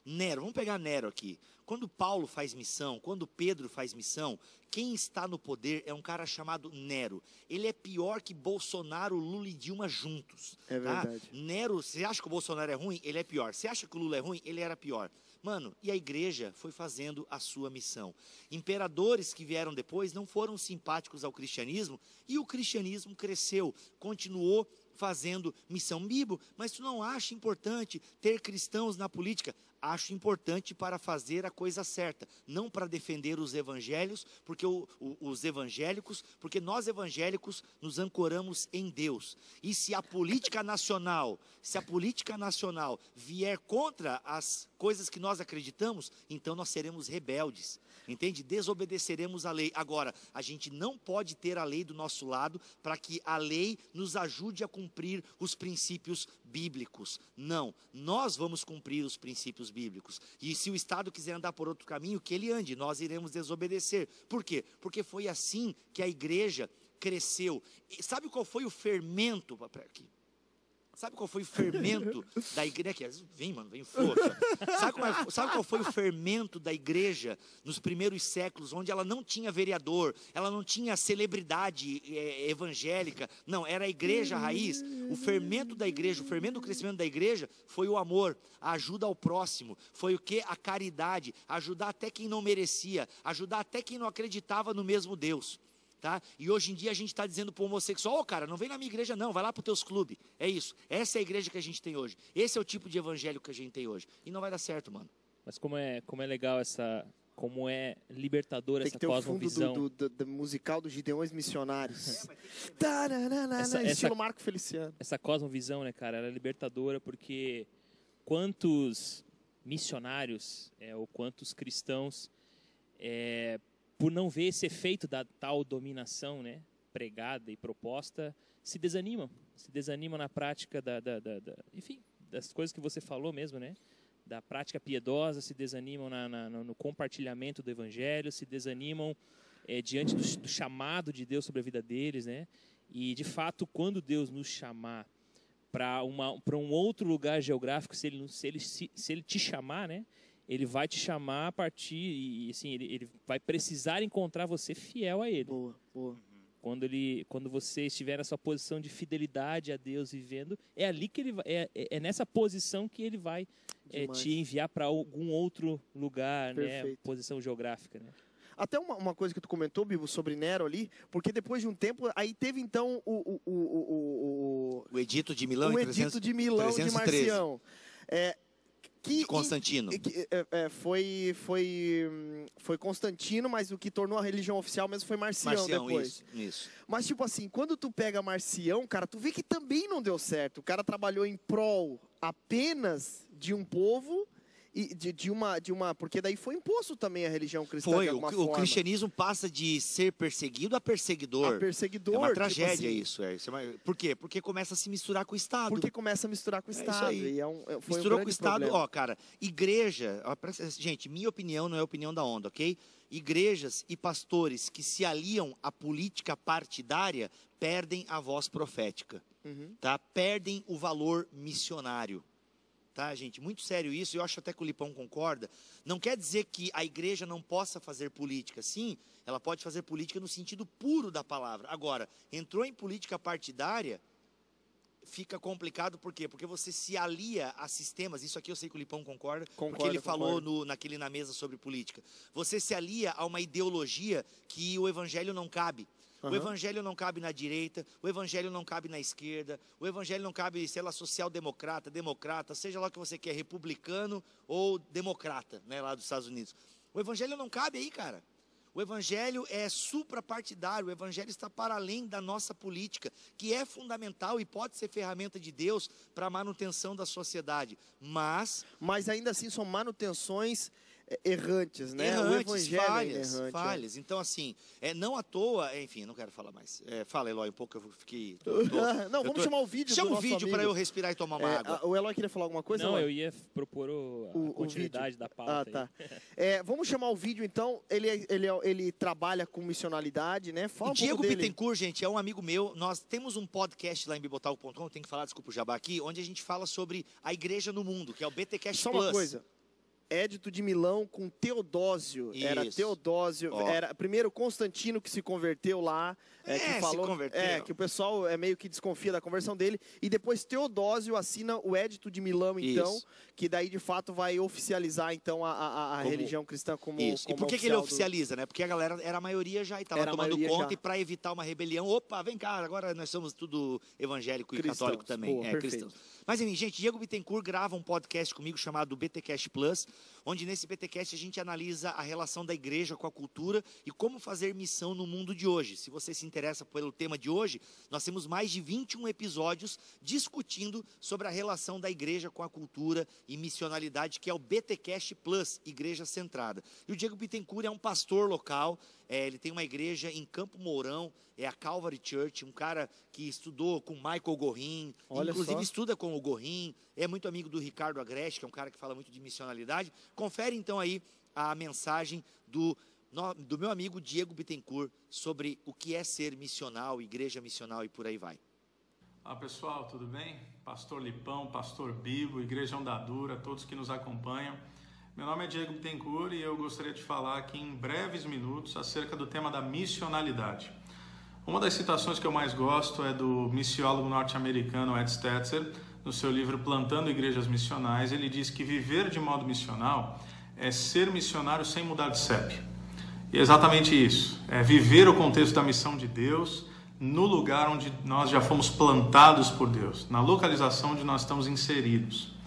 Nero, vamos pegar Nero aqui. Quando Paulo faz missão, quando Pedro faz missão, quem está no poder é um cara chamado Nero. Ele é pior que Bolsonaro, Lula e Dilma juntos. É tá? verdade. Nero, você acha que o Bolsonaro é ruim? Ele é pior. Você acha que o Lula é ruim? Ele era pior. Mano, e a igreja foi fazendo a sua missão. Imperadores que vieram depois não foram simpáticos ao cristianismo e o cristianismo cresceu, continuou fazendo missão. Bibo, mas tu não acha importante ter cristãos na política? Acho importante para fazer a coisa certa, não para defender os evangelhos, porque o, o, os evangélicos, porque nós evangélicos nos ancoramos em Deus. E se a política nacional, se a política nacional vier contra as coisas que nós acreditamos, então nós seremos rebeldes. Entende? Desobedeceremos a lei. Agora, a gente não pode ter a lei do nosso lado para que a lei nos ajude a cumprir os princípios bíblicos. Não, nós vamos cumprir os princípios bíblicos. E se o Estado quiser andar por outro caminho, que ele ande, nós iremos desobedecer. Por quê? Porque foi assim que a igreja cresceu. E sabe qual foi o fermento? Aqui Sabe qual foi o fermento da igreja? Vem, mano, vem flor. Sabe qual, é, sabe qual foi o fermento da igreja nos primeiros séculos, onde ela não tinha vereador, ela não tinha celebridade é, evangélica? Não, era a igreja raiz. O fermento da igreja, o fermento do crescimento da igreja foi o amor, a ajuda ao próximo. Foi o que? A caridade, ajudar até quem não merecia, ajudar até quem não acreditava no mesmo Deus. Tá? E hoje em dia a gente está dizendo para o homossexual, ô oh, cara, não vem na minha igreja não, vai lá para os teus clubes. É isso. Essa é a igreja que a gente tem hoje. Esse é o tipo de evangelho que a gente tem hoje. E não vai dar certo, mano. Mas como é, como é legal essa, como é libertadora essa cosmovisão. Do, do, do, do, musical dos Gideões Missionários. É, essa, estilo Marco Feliciano. Essa cosmovisão, né, cara, ela é libertadora porque quantos missionários é, ou quantos cristãos é, por não ver esse efeito da tal dominação né, pregada e proposta, se desanimam. Se desanimam na prática da, da, da, da, enfim, das coisas que você falou mesmo, né? Da prática piedosa, se desanimam na, na, no compartilhamento do evangelho, se desanimam é, diante do, do, chamado de Deus sobre a vida deles, né? E, de fato, quando Deus nos chamar para um outro lugar geográfico, se ele, se, ele, se, se ele te chamar, né? Ele vai te chamar a partir e assim ele, ele vai precisar encontrar você fiel a ele. Boa, boa. Quando ele, quando você estiver nessa posição de fidelidade a Deus vivendo, é ali que ele é, é, é nessa posição que ele vai é, te enviar para algum outro lugar, né? Perfeito. né? Posição geográfica, né? Até uma, uma, coisa que tu comentou, Bibo, sobre Nero ali, porque depois de um tempo, aí teve então o... O, o, o, o, o Edito de Milão o Edito 300, de Milão 313. de Marcião. É, Que, De Constantino. que, é, é, foi, foi, foi Constantino, mas o que tornou a religião oficial mesmo foi Marcião, Marcião, depois. isso, isso. Mas, tipo assim, quando tu pega Marcião, cara, tu vê que também não deu certo. O cara trabalhou em prol apenas de um povo e de, de uma. de uma Porque daí foi imposto também a religião cristã Foi, de o, forma. cristianismo passa de ser perseguido a perseguidor. A perseguidor. é uma tipo tragédia assim, isso, é. Isso é uma- Por quê? Porque começa a se misturar com o Estado. Porque começa a misturar com o É Estado. e é um, é- foi um Misturou com o Estado, problema. ó, cara, igreja, ó, gente, minha opinião não é a opinião da onda, ok? Igrejas e pastores que se aliam à política partidária perdem a voz profética, Uhum. tá? Perdem o valor missionário. Tá, gente? Muito sério isso, eu acho até que o Lipão concorda. Não quer dizer que a igreja não possa fazer política. Sim, ela pode fazer política no sentido puro da palavra. Agora, entrou em política partidária, fica complicado por quê? Porque você se alia a sistemas, isso aqui eu sei que o Lipão concorda, porque Concordo, ele falou concordo. no, naquele na mesa sobre política. Você se alia a uma ideologia que o evangelho não cabe. O Aham. evangelho não cabe na direita, o evangelho não cabe na esquerda, o evangelho não cabe, sei lá, social-democrata, democrata, seja lá o que você quer, republicano ou democrata, né, lá dos Estados Unidos. O evangelho não cabe aí, cara. O evangelho é suprapartidário, o evangelho está para além da nossa política, que é fundamental e pode ser ferramenta de Deus para a manutenção da sociedade. Mas Mas ainda assim são manutenções errantes, né? errantes, o evangelho falhas, é errante. é. falhas. Então, assim, é, não à toa, é, enfim, não quero falar mais. É, fala, Eloy, um pouco, eu fiquei... tô- tô- Não, eu vamos tô- chamar o vídeo Chama do o nosso vídeo para eu respirar e tomar uma É, água. a- o Eloy queria falar alguma coisa? Não, Eloy? eu ia propor o, a O- o continuidade da pauta. Ah, aí. tá. É, vamos chamar o vídeo, então. Ele, é- ele, é- ele trabalha com missionalidade, né? Fala O um Diego. Bittencourt, gente, é um amigo meu. Nós temos um podcast lá em bibotal.com, tem que falar, desculpa o jabá aqui, onde a gente fala sobre a igreja no mundo, que é o BTcast Só Plus. uma coisa. Édito de Milão com Teodósio. Era Isso. Teodósio. Ó. Era primeiro Constantino que se converteu lá. É, É, que se falou, converteu. É, que o pessoal é meio que desconfia da conversão dele. E depois Teodósio assina o Édito de Milão, então, Isso. que daí de fato vai oficializar então a, a- a Como- religião cristã como. Isso. E como por que, que ele oficial do- oficializa, né? Porque a galera era a maioria já e estava Era tomando conta já. e para evitar uma rebelião, opa, vem cá, agora nós somos tudo evangélico e Cristãos. católico também, Boa, é perfeito. cristãos. Mas enfim, gente, Diego Bittencourt grava um podcast comigo chamado BTcast Plus, onde nesse BTcast a gente analisa a relação da igreja com a cultura e como fazer missão no mundo de hoje. Se você se interessa pelo tema de hoje, nós temos mais de 21 episódios discutindo sobre a relação da igreja com a cultura e missionalidade, que é o BTcast Plus, Igreja Centrada. E o Diego Bittencourt é um pastor local, é, ele tem uma igreja em Campo Mourão, é a Calvary Church, um cara que estudou com Michael Gorin, Olha inclusive só. estuda com o Gorin, é muito amigo do Ricardo Agreste, que é um cara que fala muito de missionalidade. Confere então aí a mensagem do, no- do meu amigo Diego Bittencourt sobre o que é ser missional, igreja missional e por aí vai. Olá pessoal, tudo bem? Pastor Lipão, Pastor Bibo, Igreja Ondadura, todos que nos acompanham. Meu nome é Diego Bittencourt e eu gostaria de falar aqui em breves minutos acerca do tema da missionalidade. Uma das citações que eu mais gosto é do missiólogo norte-americano Ed Stetzer, no seu livro Plantando Igrejas Missionais. Ele diz que viver de modo missional é ser missionário sem mudar de CEP. E é exatamente isso. É viver o contexto da missão de Deus no lugar onde nós já fomos plantados por Deus, na localização onde nós estamos inseridos.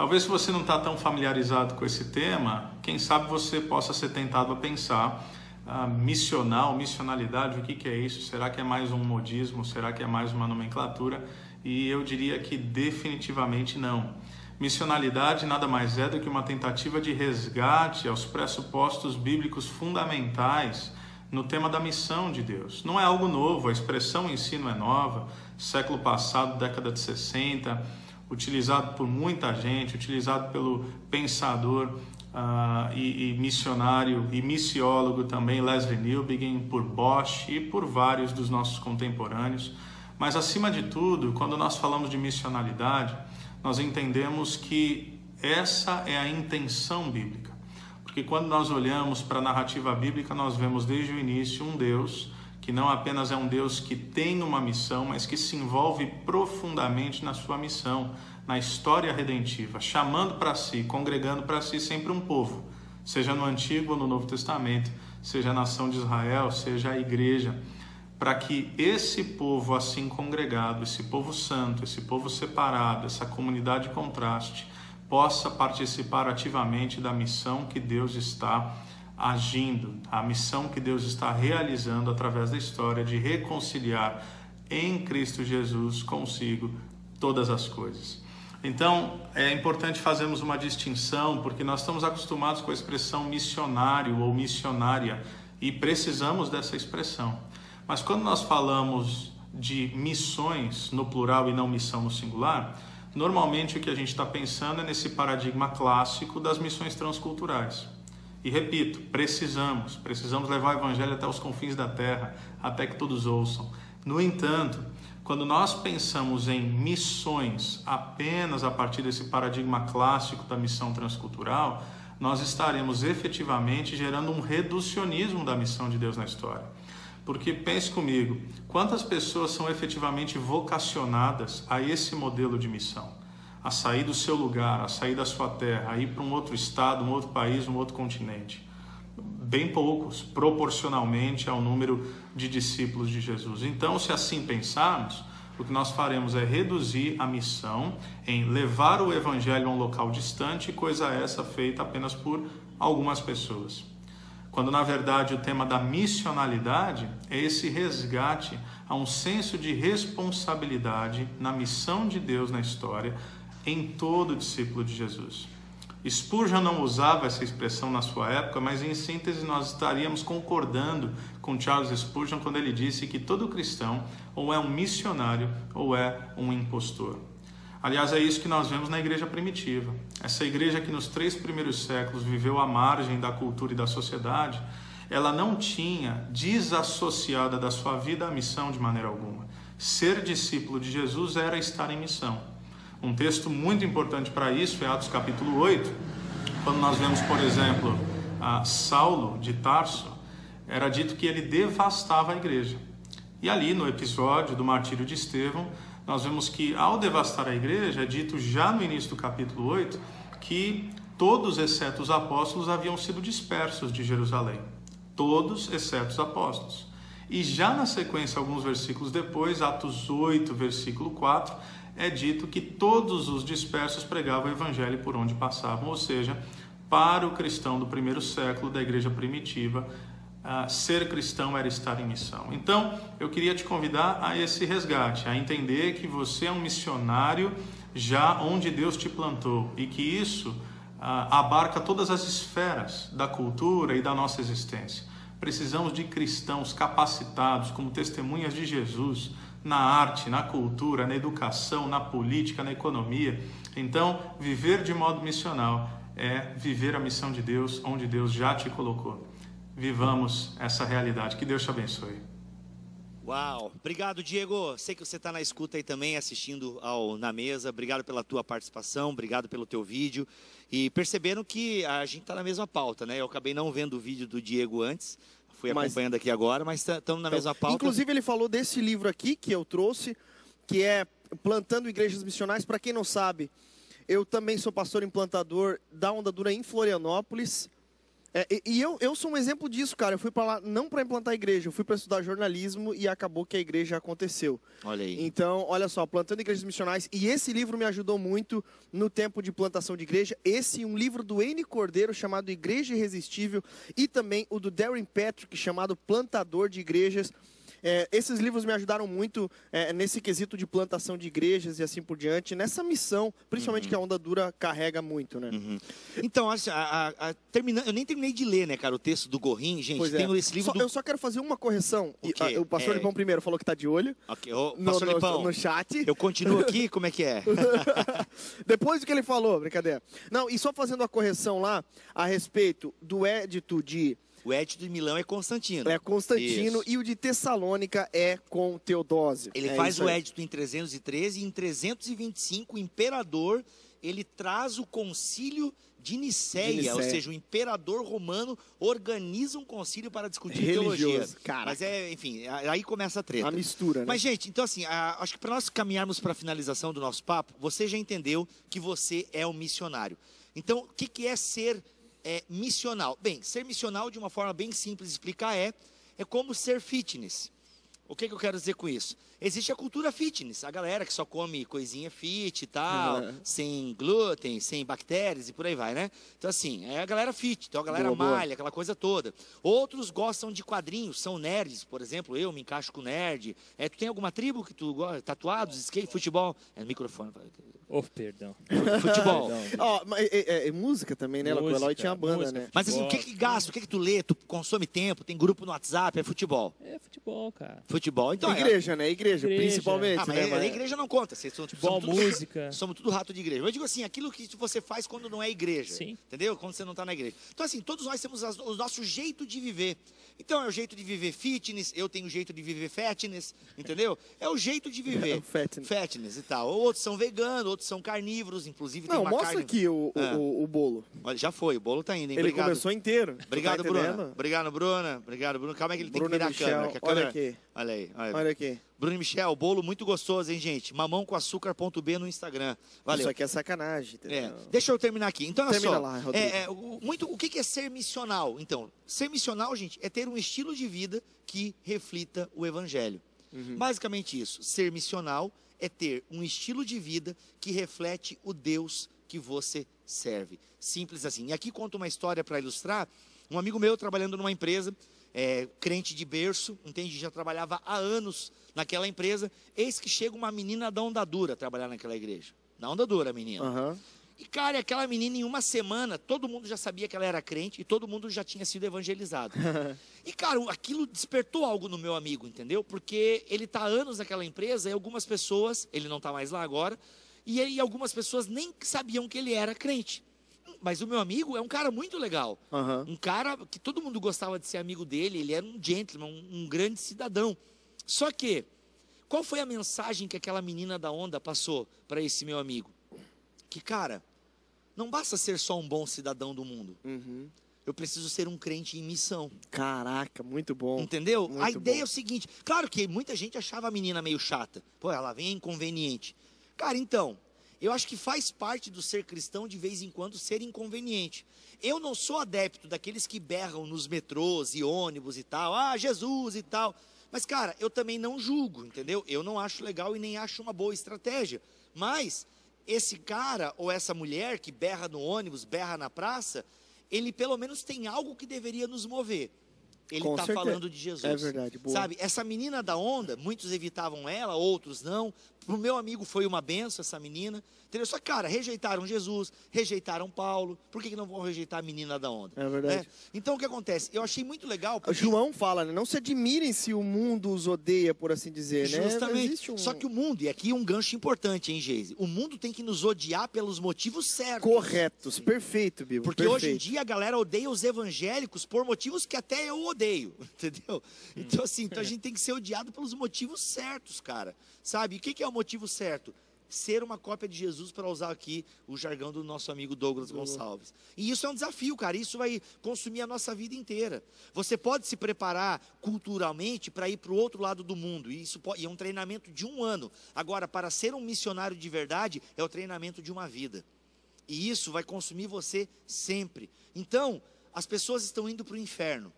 Talvez se você não está tão familiarizado com esse tema, quem sabe você possa ser tentado a pensar ah, missional, missionalidade, o que, que é isso? Será que é mais um modismo? Será que é mais uma nomenclatura? E eu diria que definitivamente não. Missionalidade nada mais é do que uma tentativa de resgate aos pressupostos bíblicos fundamentais no tema da missão de Deus. Não é algo novo, a expressão em si não é nova. Século passado, década de 60, utilizado por muita gente, utilizado pelo pensador ah, e, e missionário e missiólogo também Leslie Newbegin, por Bosch e por vários dos nossos contemporâneos. Mas acima de tudo, quando nós falamos de missionalidade, nós entendemos que essa é a intenção bíblica. Porque quando nós olhamos para a narrativa bíblica, nós vemos desde o início um Deus que não apenas é um Deus que tem uma missão, mas que se envolve profundamente na sua missão, na história redentiva, chamando para si, congregando para si sempre um povo, seja no Antigo ou no Novo Testamento, seja a nação de Israel, seja a igreja, para que esse povo assim congregado, esse povo santo, esse povo separado, essa comunidade contraste, possa participar ativamente da missão que Deus está agindo, a missão que Deus está realizando através da história de reconciliar em Cristo Jesus consigo todas as coisas. Então, é importante fazermos uma distinção, porque nós estamos acostumados com a expressão missionário ou missionária e precisamos dessa expressão. Mas quando nós falamos de missões no plural e não missão no singular, normalmente o que a gente está pensando é nesse paradigma clássico das missões transculturais. E repito, precisamos, precisamos levar o evangelho até os confins da terra, até que todos ouçam. No entanto, quando nós pensamos em missões apenas a partir desse paradigma clássico da missão transcultural, nós estaremos efetivamente gerando um reducionismo da missão de Deus na história. Porque pense comigo, quantas pessoas são efetivamente vocacionadas a esse modelo de missão? A sair do seu lugar, a sair da sua terra, a ir para um outro estado, um outro país, um outro continente. Bem poucos, proporcionalmente ao número de discípulos de Jesus. Então, se assim pensarmos, o que nós faremos é reduzir a missão em levar o evangelho a um local distante, coisa essa feita apenas por algumas pessoas quando na verdade o tema da missionalidade é esse resgate a um senso de responsabilidade na missão de Deus na história em todo discípulo de Jesus. Spurgeon não usava essa expressão na sua época, mas em síntese nós estaríamos concordando com Charles Spurgeon quando ele disse que todo cristão ou é um missionário ou é um impostor. Aliás, é isso que nós vemos na igreja primitiva. Essa igreja que nos três primeiros séculos viveu à margem da cultura e da sociedade, ela não tinha desassociada da sua vida a missão de maneira alguma. Ser discípulo de Jesus era estar em missão. Um texto muito importante para isso é Atos capítulo 8, quando nós vemos, por exemplo, Saulo de Tarso, era dito que ele devastava a igreja. E ali, no episódio do martírio de Estevão, nós vemos que ao devastar a igreja, é dito já no início do capítulo 8 que todos, exceto os apóstolos, haviam sido dispersos de Jerusalém. Todos, exceto os apóstolos. E já na sequência, alguns versículos depois, Atos 8, versículo 4, é dito que todos os dispersos pregavam o evangelho por onde passavam, ou seja, para o cristão do primeiro século da igreja primitiva, Uh, ser cristão era estar em missão. Então, eu queria te convidar a esse resgate, a entender que você é um missionário já onde Deus te plantou e que isso uh, abarca todas as esferas da cultura e da nossa existência. Precisamos de cristãos capacitados como testemunhas de Jesus na arte, na cultura, na educação, na política, na economia. Então, viver de modo missional é viver a missão de Deus onde Deus já te colocou vivamos essa realidade. Que Deus te abençoe. Uau, obrigado Diego. Sei que você está na escuta aí também, assistindo ao Na Mesa. Obrigado pela tua participação, obrigado pelo teu vídeo. E perceberam que a gente está na mesma pauta, né? Eu acabei não vendo o vídeo do Diego antes, fui mas, acompanhando aqui agora, mas estamos na então, mesma pauta. Inclusive ele falou desse livro aqui que eu trouxe, que é Plantando Igrejas Missionais. Para quem não sabe, eu também sou pastor implantador da Onda Dura em Florianópolis. É, e eu, eu sou um exemplo disso, cara. Eu fui para lá não para implantar a igreja, eu fui para estudar jornalismo e acabou que a igreja aconteceu. Olha aí. Então, olha só, plantando igrejas missionais. E esse livro me ajudou muito no tempo de plantação de igreja. Esse um livro do N Cordeiro chamado Igreja Irresistível e também o do Darren Patrick chamado Plantador de Igrejas. É, esses livros me ajudaram muito é, nesse quesito de plantação de igrejas e assim por diante, nessa missão, principalmente uhum. que a onda dura carrega muito, né? Uhum. Então, a, a, a, terminando, eu nem terminei de ler, né, cara, o texto do Gorrin, gente. Pois tem é. esse livro. Só, do... Eu só quero fazer uma correção. O, o pastor é... Lipão primeiro falou que tá de olho. Ok, o pastor no, Lipão. No, no chat. Eu continuo aqui, como é que é? Depois do que ele falou, brincadeira. Não, e só fazendo a correção lá a respeito do édito de o Edito de Milão é Constantino. É Constantino Isso. e o de Tessalônica é com Teodósio. Ele é faz o Edito em 313 e em 325 o imperador ele traz o concílio de Niceia, de Niceia, ou seja, o imperador romano organiza um concílio para discutir Religioso. teologia. Caraca. Mas é, enfim, aí começa a treta. A mistura, né? Mas, gente, então assim, a, acho que para nós caminharmos para a finalização do nosso papo, você já entendeu que você é um missionário. Então, o que, que é ser é, missional? Bem, ser missional, de uma forma bem simples de explicar, é, é como ser fitness. O que, que eu quero dizer com isso? Existe a cultura fitness, a galera que só come coisinha fit e tal, Uhum. sem glúten, sem bactérias e por aí vai, né? Então, assim, é a galera fit, então a galera Boa, boa. malha, aquela coisa toda. Outros gostam de quadrinhos, são nerds, por exemplo, eu me encaixo com nerd. É, tu tem alguma tribo que tu gosta? Tatuados, skate, futebol? É microfone. Oh, perdão. Futebol. Perdão. Ó, mas é, é- é música também, né? O Eloy tinha a banda, música, né? Mas assim, o que que gasta? O que que tu lê? Tu consome tempo? Tem grupo no WhatsApp? É futebol. É futebol, cara. Futebol. Então, é- igreja, né? Igreja, Igreja. principalmente, Ah, mas né? a Mas- igreja não conta. Vocês são, tipo, Futebol, somos tudo- música. Somos tudo rato de igreja. Eu digo assim, aquilo que você faz quando não é igreja. Sim. Entendeu? Quando você não está na igreja. Então, assim, todos nós temos as- o nosso jeito de viver. Então, é o jeito de viver fitness, eu tenho o jeito de viver fatness, entendeu? É o jeito de viver. O fatness. Fatness e tal. Outros são veganos, outros são carnívoros, inclusive tem Não, uma mostra carne... aqui o, Ah. o- o bolo. Olha, já foi, o bolo tá indo, hein? Ele Obrigado. começou inteiro. Tu Obrigado, tá Bruna. Obrigado, Bruna. Obrigado, Bruna. Calma aí que ele tem Bruna que virar Michel, a câmera. que a olha câmera- aqui. Olha aí, olha. Olha aqui. Bruno e Michel, bolo muito gostoso, hein, gente? Mamão com açúcar.b no Instagram. Valeu. Isso aqui é sacanagem, É, entendeu? deixa eu terminar aqui. Então, olha Termina só. lá, Rodrigo. é, é, o, muito, o que que é ser missional? Então, ser missional, gente, é ter um estilo de vida que reflita o evangelho. Uhum. Basicamente isso. Ser missional é ter um estilo de vida que reflete o Deus que você serve. Simples assim. E aqui conto uma história para ilustrar. Um amigo meu trabalhando numa empresa, é, crente de berço, entende? Já trabalhava há anos naquela empresa. Eis que chega uma menina da onda dura trabalhar naquela igreja. Na onda dura, menina. Aham. E, cara, aquela menina, em uma semana, todo mundo já sabia que ela era crente e todo mundo já tinha sido evangelizado. e, cara, aquilo despertou algo no meu amigo, entendeu? Porque ele está há anos naquela empresa e algumas pessoas, ele não está mais lá agora, e, algumas pessoas nem sabiam que ele era crente. Mas o meu amigo é um cara muito legal. Aham. Um cara que todo mundo gostava de ser amigo dele, ele era um gentleman, um, um grande cidadão. Só que, qual foi a mensagem que aquela menina da onda passou para esse meu amigo? Que, cara, não basta ser só um bom cidadão do mundo. Uhum. Eu preciso ser um crente em missão. Caraca, muito bom. Entendeu? Muito a ideia bom. é o seguinte: claro que muita gente achava a menina meio chata. Pô, ela vem inconveniente. Cara, então, eu acho que faz parte do ser cristão de vez em quando ser inconveniente. Eu não sou adepto daqueles que berram nos metrôs e ônibus e tal, ah, Jesus e tal. Mas, cara, eu também não julgo, entendeu? Eu não acho legal e nem acho uma boa estratégia. Mas esse cara ou essa mulher que berra no ônibus, berra na praça, ele pelo menos tem algo que deveria nos mover. Ele está falando de Jesus. É verdade, boa. Sabe, essa menina da onda, muitos evitavam ela, outros não. Pro meu amigo foi uma benção essa menina. Entendeu? Só que, cara, rejeitaram Jesus, rejeitaram Paulo. Por que, que não vão rejeitar a menina da onda? É verdade. Né? Então o que acontece? Eu achei muito legal. O porque- João fala, né? Não se admirem se o mundo os odeia, por assim dizer, né? Justamente. Existe um... Só que o mundo, e aqui um gancho importante, hein, Geise? O mundo tem que nos odiar pelos motivos certos. Corretos, perfeito, Bibo. Porque perfeito. hoje em dia a galera odeia os evangélicos por motivos que até eu odeio, entendeu? Então, assim, então a gente tem que ser odiado pelos motivos certos, cara. Sabe? E o que que é o motivo certo? Ser uma cópia de Jesus, para usar aqui o jargão do nosso amigo Douglas Gonçalves. E isso é um desafio, cara. Isso vai consumir a nossa vida inteira. Você pode se preparar culturalmente para ir para o outro lado do mundo. E isso pode, e é um treinamento de um ano. Agora, para ser um missionário de verdade, é o treinamento de uma vida. E isso vai consumir você sempre. Então, as pessoas estão indo para o inferno.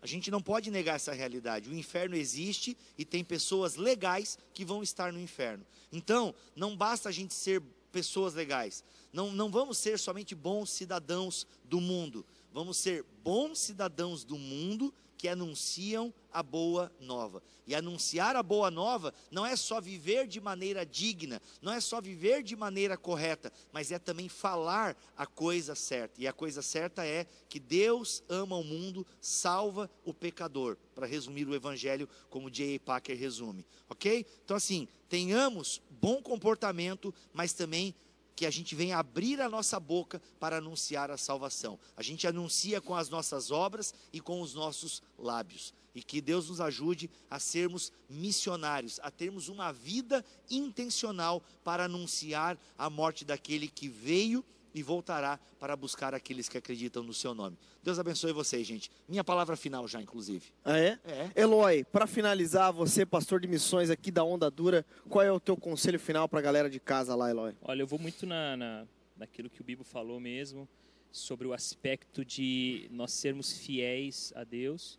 A gente não pode negar essa realidade. O inferno existe e tem pessoas legais que vão estar no inferno. Então, não basta a gente ser pessoas legais. Não, não vamos ser somente bons cidadãos do mundo. Vamos ser bons cidadãos do mundo que anunciam a boa nova. E anunciar a boa nova não é só viver de maneira digna, não é só viver de maneira correta, mas é também falar a coisa certa. E a coisa certa é que Deus ama o mundo, salva o pecador. Para resumir o evangelho como J.A. Packer resume, ok? Então, assim, tenhamos bom comportamento, mas também que a gente venha abrir a nossa boca para anunciar a salvação. A gente anuncia com as nossas obras e com os nossos lábios. E que Deus nos ajude a sermos missionários, a termos uma vida intencional para anunciar a morte daquele que veio e voltará para buscar aqueles que acreditam no seu nome. Deus abençoe vocês, gente. Minha palavra final já, inclusive. Ah, é? É. Eloy, para finalizar, você, pastor de missões aqui da Onda Dura, qual é o teu conselho final para a galera de casa lá, Eloy? Olha, eu vou muito na, na, naquilo que o Bibo falou mesmo, sobre o aspecto de nós sermos fiéis a Deus.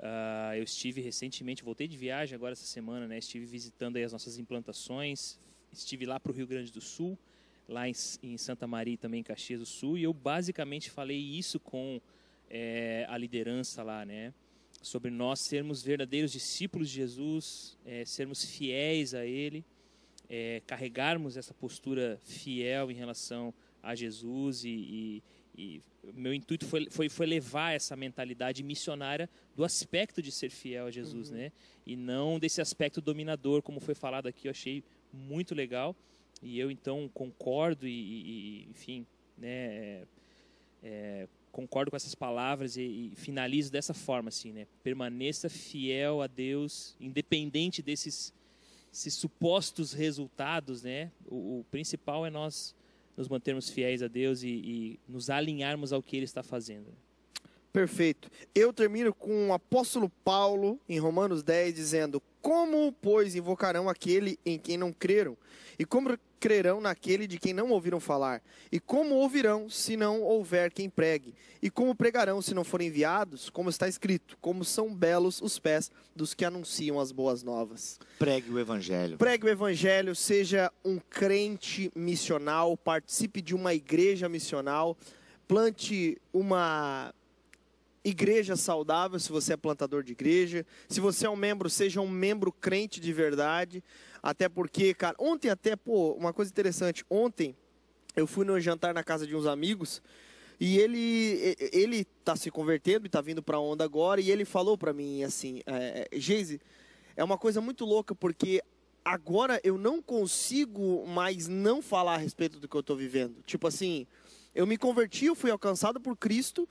Uh, eu estive recentemente, voltei de viagem agora essa semana, né? Estive visitando aí as nossas implantações, estive lá para o Rio Grande do Sul, lá em, em, Santa Maria também em Caxias do Sul, e eu basicamente falei isso com é, a liderança lá, né? Sobre nós sermos verdadeiros discípulos de Jesus, é, sermos fiéis a Ele, é, carregarmos essa postura fiel em relação a Jesus e, e, e meu intuito foi, foi, foi, levar essa mentalidade missionária do aspecto de ser fiel a Jesus, uhum. né? E não desse aspecto dominador, como foi falado aqui, eu achei muito legal. E eu então concordo e, e enfim, né? É, é, concordo com essas palavras e, e, finalizo dessa forma, assim, né? Permaneça fiel a Deus, independente desses, supostos resultados, né? O, o principal é nós nos mantermos fiéis a Deus e, e nos alinharmos ao que Ele está fazendo. Perfeito. Eu termino com o apóstolo Paulo, em Romanos 10, dizendo: Como, pois, invocarão aquele em quem não creram? E como crerão naquele de quem não ouviram falar? E como ouvirão se não houver quem pregue? E como pregarão se não forem enviados? Como está escrito: Como são belos os pés dos que anunciam as boas novas. Pregue o evangelho. Pregue o evangelho, seja um crente missional, participe de uma igreja missional, plante uma igreja saudável, se você é plantador de igreja. Se você é um membro, seja um membro crente de verdade. Até porque, cara, ontem até, pô, uma coisa interessante. Ontem eu fui no jantar na casa de uns amigos e ele ele tá se convertendo e tá vindo para onda agora e ele falou para mim assim, é, é, Geise, é uma coisa muito louca porque agora eu não consigo mais não falar a respeito do que eu estou vivendo. Tipo assim, eu me converti, eu fui alcançado por Cristo,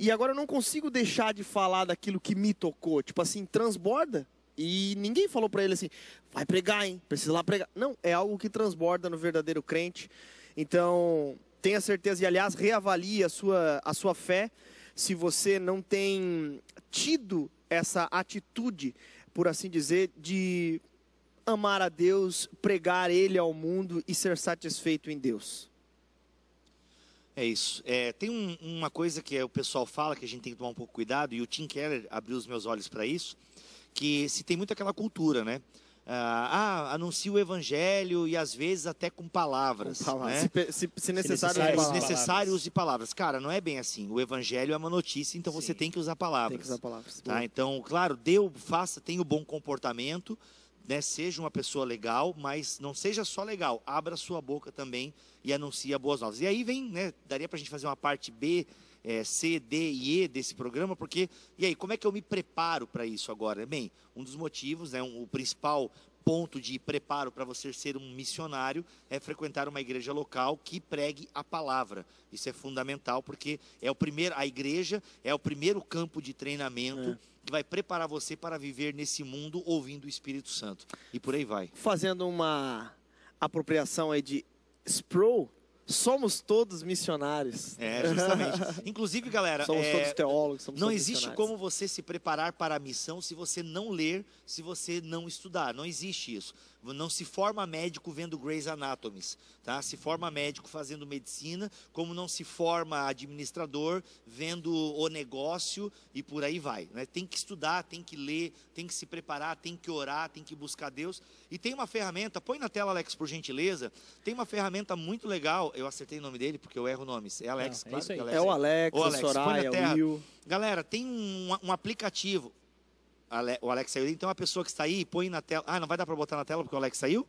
e agora eu não consigo deixar de falar daquilo que me tocou. Tipo assim, transborda. E ninguém falou para ele assim, vai pregar, hein? Precisa lá pregar. Não, é algo que transborda no verdadeiro crente. Então, tenha certeza e, aliás, reavalie a sua, a sua fé se você não tem tido essa atitude, por assim dizer, de amar a Deus, pregar Ele ao mundo e ser satisfeito em Deus. É isso. É, tem um, uma coisa que o pessoal fala que a gente tem que tomar um pouco cuidado, e o Tim Keller abriu os meus olhos para isso, que se tem muito aquela cultura, né? Ah, ah, anuncia o evangelho e às vezes até com palavras. Com palavras. Né? Se, se, se, necessário, se, necessário, se necessário, use palavras. Cara, não é bem assim. O evangelho é uma notícia, então Sim. você tem que usar palavras. Tem que usar palavras. Tá? Então, claro, deu, faça, tenha o bom comportamento, né? seja uma pessoa legal, mas não seja só legal. Abra sua boca também e anuncia boas novas. E aí vem, né, daria para a gente fazer uma parte B, é, C, D e E desse programa, porque, e aí, como é que eu me preparo para isso agora? Bem, um dos motivos, né, um, o principal ponto de preparo para você ser um missionário é frequentar uma igreja local que pregue a palavra. Isso é fundamental porque é o primeiro, a igreja é o primeiro campo de treinamento é. Que vai preparar você para viver nesse mundo ouvindo o Espírito Santo. E por aí vai. Fazendo uma apropriação aí de Sproul, somos todos missionários. É, justamente. Inclusive, galera, somos é, todos teólogos, somos não existe como você se preparar para a missão se você não ler, se você não estudar. Não existe isso. Não se forma médico vendo Grey's Anatomy, tá? Se forma médico fazendo medicina, como não se forma administrador vendo o negócio e por aí vai. Né? Tem que estudar, tem que ler, tem que se preparar, tem que orar, tem que buscar Deus. E tem uma ferramenta, põe na tela, Alex, por gentileza. Tem uma ferramenta muito legal. Eu acertei o nome dele porque eu erro nomes. É Alex, não, claro é, Alex, é o Alex, o Alex, Soraya, o Will. Galera, tem um, um aplicativo o Alex saiu. Então a pessoa que está aí, põe na tela. Ah, não vai dar para botar na tela porque o Alex saiu?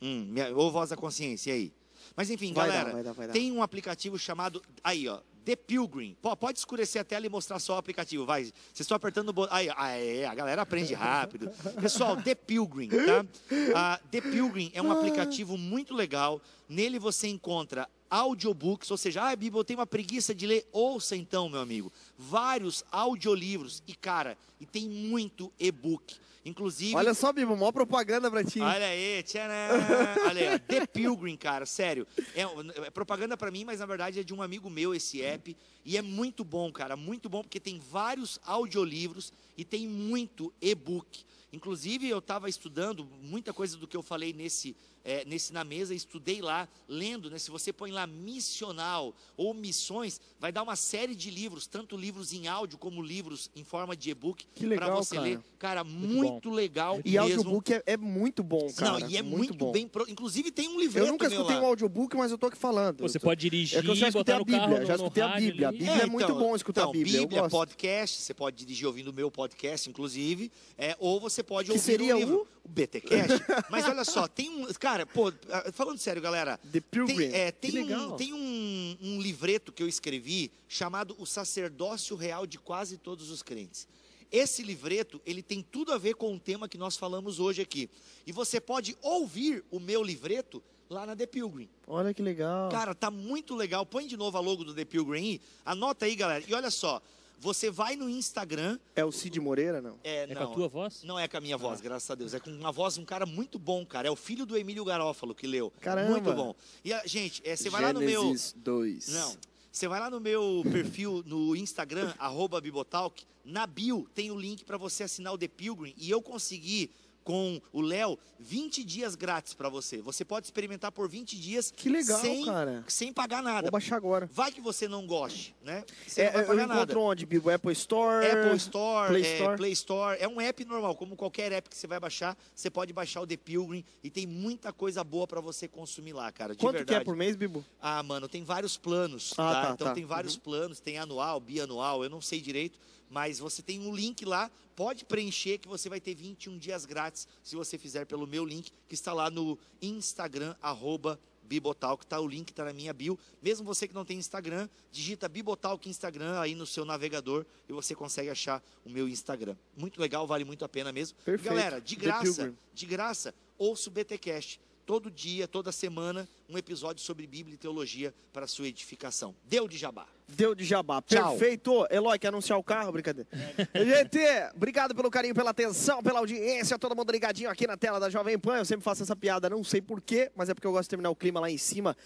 Hum, minha, ou voz da consciência, e aí? Mas enfim, vai galera, dar, vai dar, vai dar. tem um aplicativo chamado. Aí, ó. The Pilgrim. Pode escurecer a tela e mostrar só o aplicativo, vai. Vocês estão apertando o botão. Aí, aí, a galera aprende rápido. Pessoal, The Pilgrim, tá? Uh, The Pilgrim é um aplicativo muito legal. Nele você encontra audiobooks, ou seja, ah, Bíblia, eu tenho uma preguiça de ler. Ouça então, meu amigo. Vários audiolivros. E, cara, e tem muito e-book. Inclusive. Olha só, Bibo, maior propaganda pra ti. Olha aí, tcharam. Olha aí, The Pilgrim, cara, sério. É, é propaganda pra mim, mas na verdade é de um amigo meu esse app. E é muito bom, cara, muito bom, porque tem vários audiolivros e tem muito e-book. Inclusive, eu estava estudando muita coisa do que eu falei nesse é, nesse na mesa, estudei lá, lendo, né? Se você põe lá missional ou missões, vai dar uma série de livros, tanto livros em áudio como livros em forma de e-book para você cara. ler. Cara, muito, legal E mesmo. audiobook é, é muito bom, cara. Não, e é muito, muito bom. bem. pro- Inclusive tem um livreto Eu nunca meu escutei lá. um audiobook, mas eu tô aqui falando. Você pode dirigir, É que eu já escutei botar a Bíblia, carro, já escutei a Bíblia. A ali. Bíblia é muito bom escutar a então, Bíblia, eu Bíblia, gosto. podcast, você pode dirigir ouvindo o meu podcast, inclusive, é, ou você pode Que ouvir seria um livro, o? o BTcast. Mas olha só, tem um, cara, pô, ah, falando sério, galera, The Pilgrim. tem, é, tem, um, tem um, um livreto que eu escrevi chamado O Sacerdócio Real de Quase Todos os Crentes. Esse livreto, ele tem tudo a ver com o tema que nós falamos hoje aqui. E você pode ouvir o meu livreto lá na The Pilgrim. Olha que legal. Cara, tá muito legal. Põe de novo a logo do The Pilgrim aí. Anota aí, galera. E olha só, você vai no Instagram. É o Cid Moreira, não? É, É não, com a tua voz? Não é com a minha voz, graças a Deus. É com uma voz de um cara muito bom, cara. É o filho do Emílio Garófalo que leu. Caramba. Muito bom. E, a, gente, é, você vai lá no meu... Gênesis 2. Não. Você vai lá no meu perfil no Instagram, arroba Bibotalk, na bio tem o link para você assinar o The Pilgrim e eu consegui com o Léo 20 dias grátis para você. Você pode experimentar por 20 dias Que legal, sem, cara. sem pagar nada. Vou baixar agora. Vai que você não goste, né? Você É, não vai eu pagar nada. encontro onde, Bibo? Apple Store? Apple Store, Play é, Store? Play Store, é um app normal, como qualquer app que você vai baixar, você pode baixar o The Pilgrim e tem muita coisa boa para você consumir lá, cara, de Quanto que verdade. é por mês, Bibo? Ah, mano, tem vários planos, Ah, tá? tá, Então tá. tem vários planos, tem anual, bianual, eu não sei direito, mas você tem um link lá, pode preencher que você vai ter 21 dias grátis se você fizer pelo meu link, que está lá no Instagram, arroba Bibotalk, tá? O link tá na minha bio. Mesmo você que não tem Instagram, digita Bibotalk Instagram aí no seu navegador e você consegue achar o meu Instagram. Muito legal, vale muito a pena mesmo. E, Perfeito. Galera, de graça, de graça, ouça o BTcast. Todo dia, toda semana, um episódio sobre Bíblia e teologia para sua edificação. Deu de jabá. Deu de jabá. Tchau. Perfeito. Eloy, quer anunciar o carro? Brincadeira. Gente, obrigado pelo carinho, pela atenção, pela audiência. Todo mundo ligadinho aqui na tela da Jovem Pan. Eu sempre faço essa piada, não sei porquê, mas é porque eu gosto de terminar o clima lá em cima.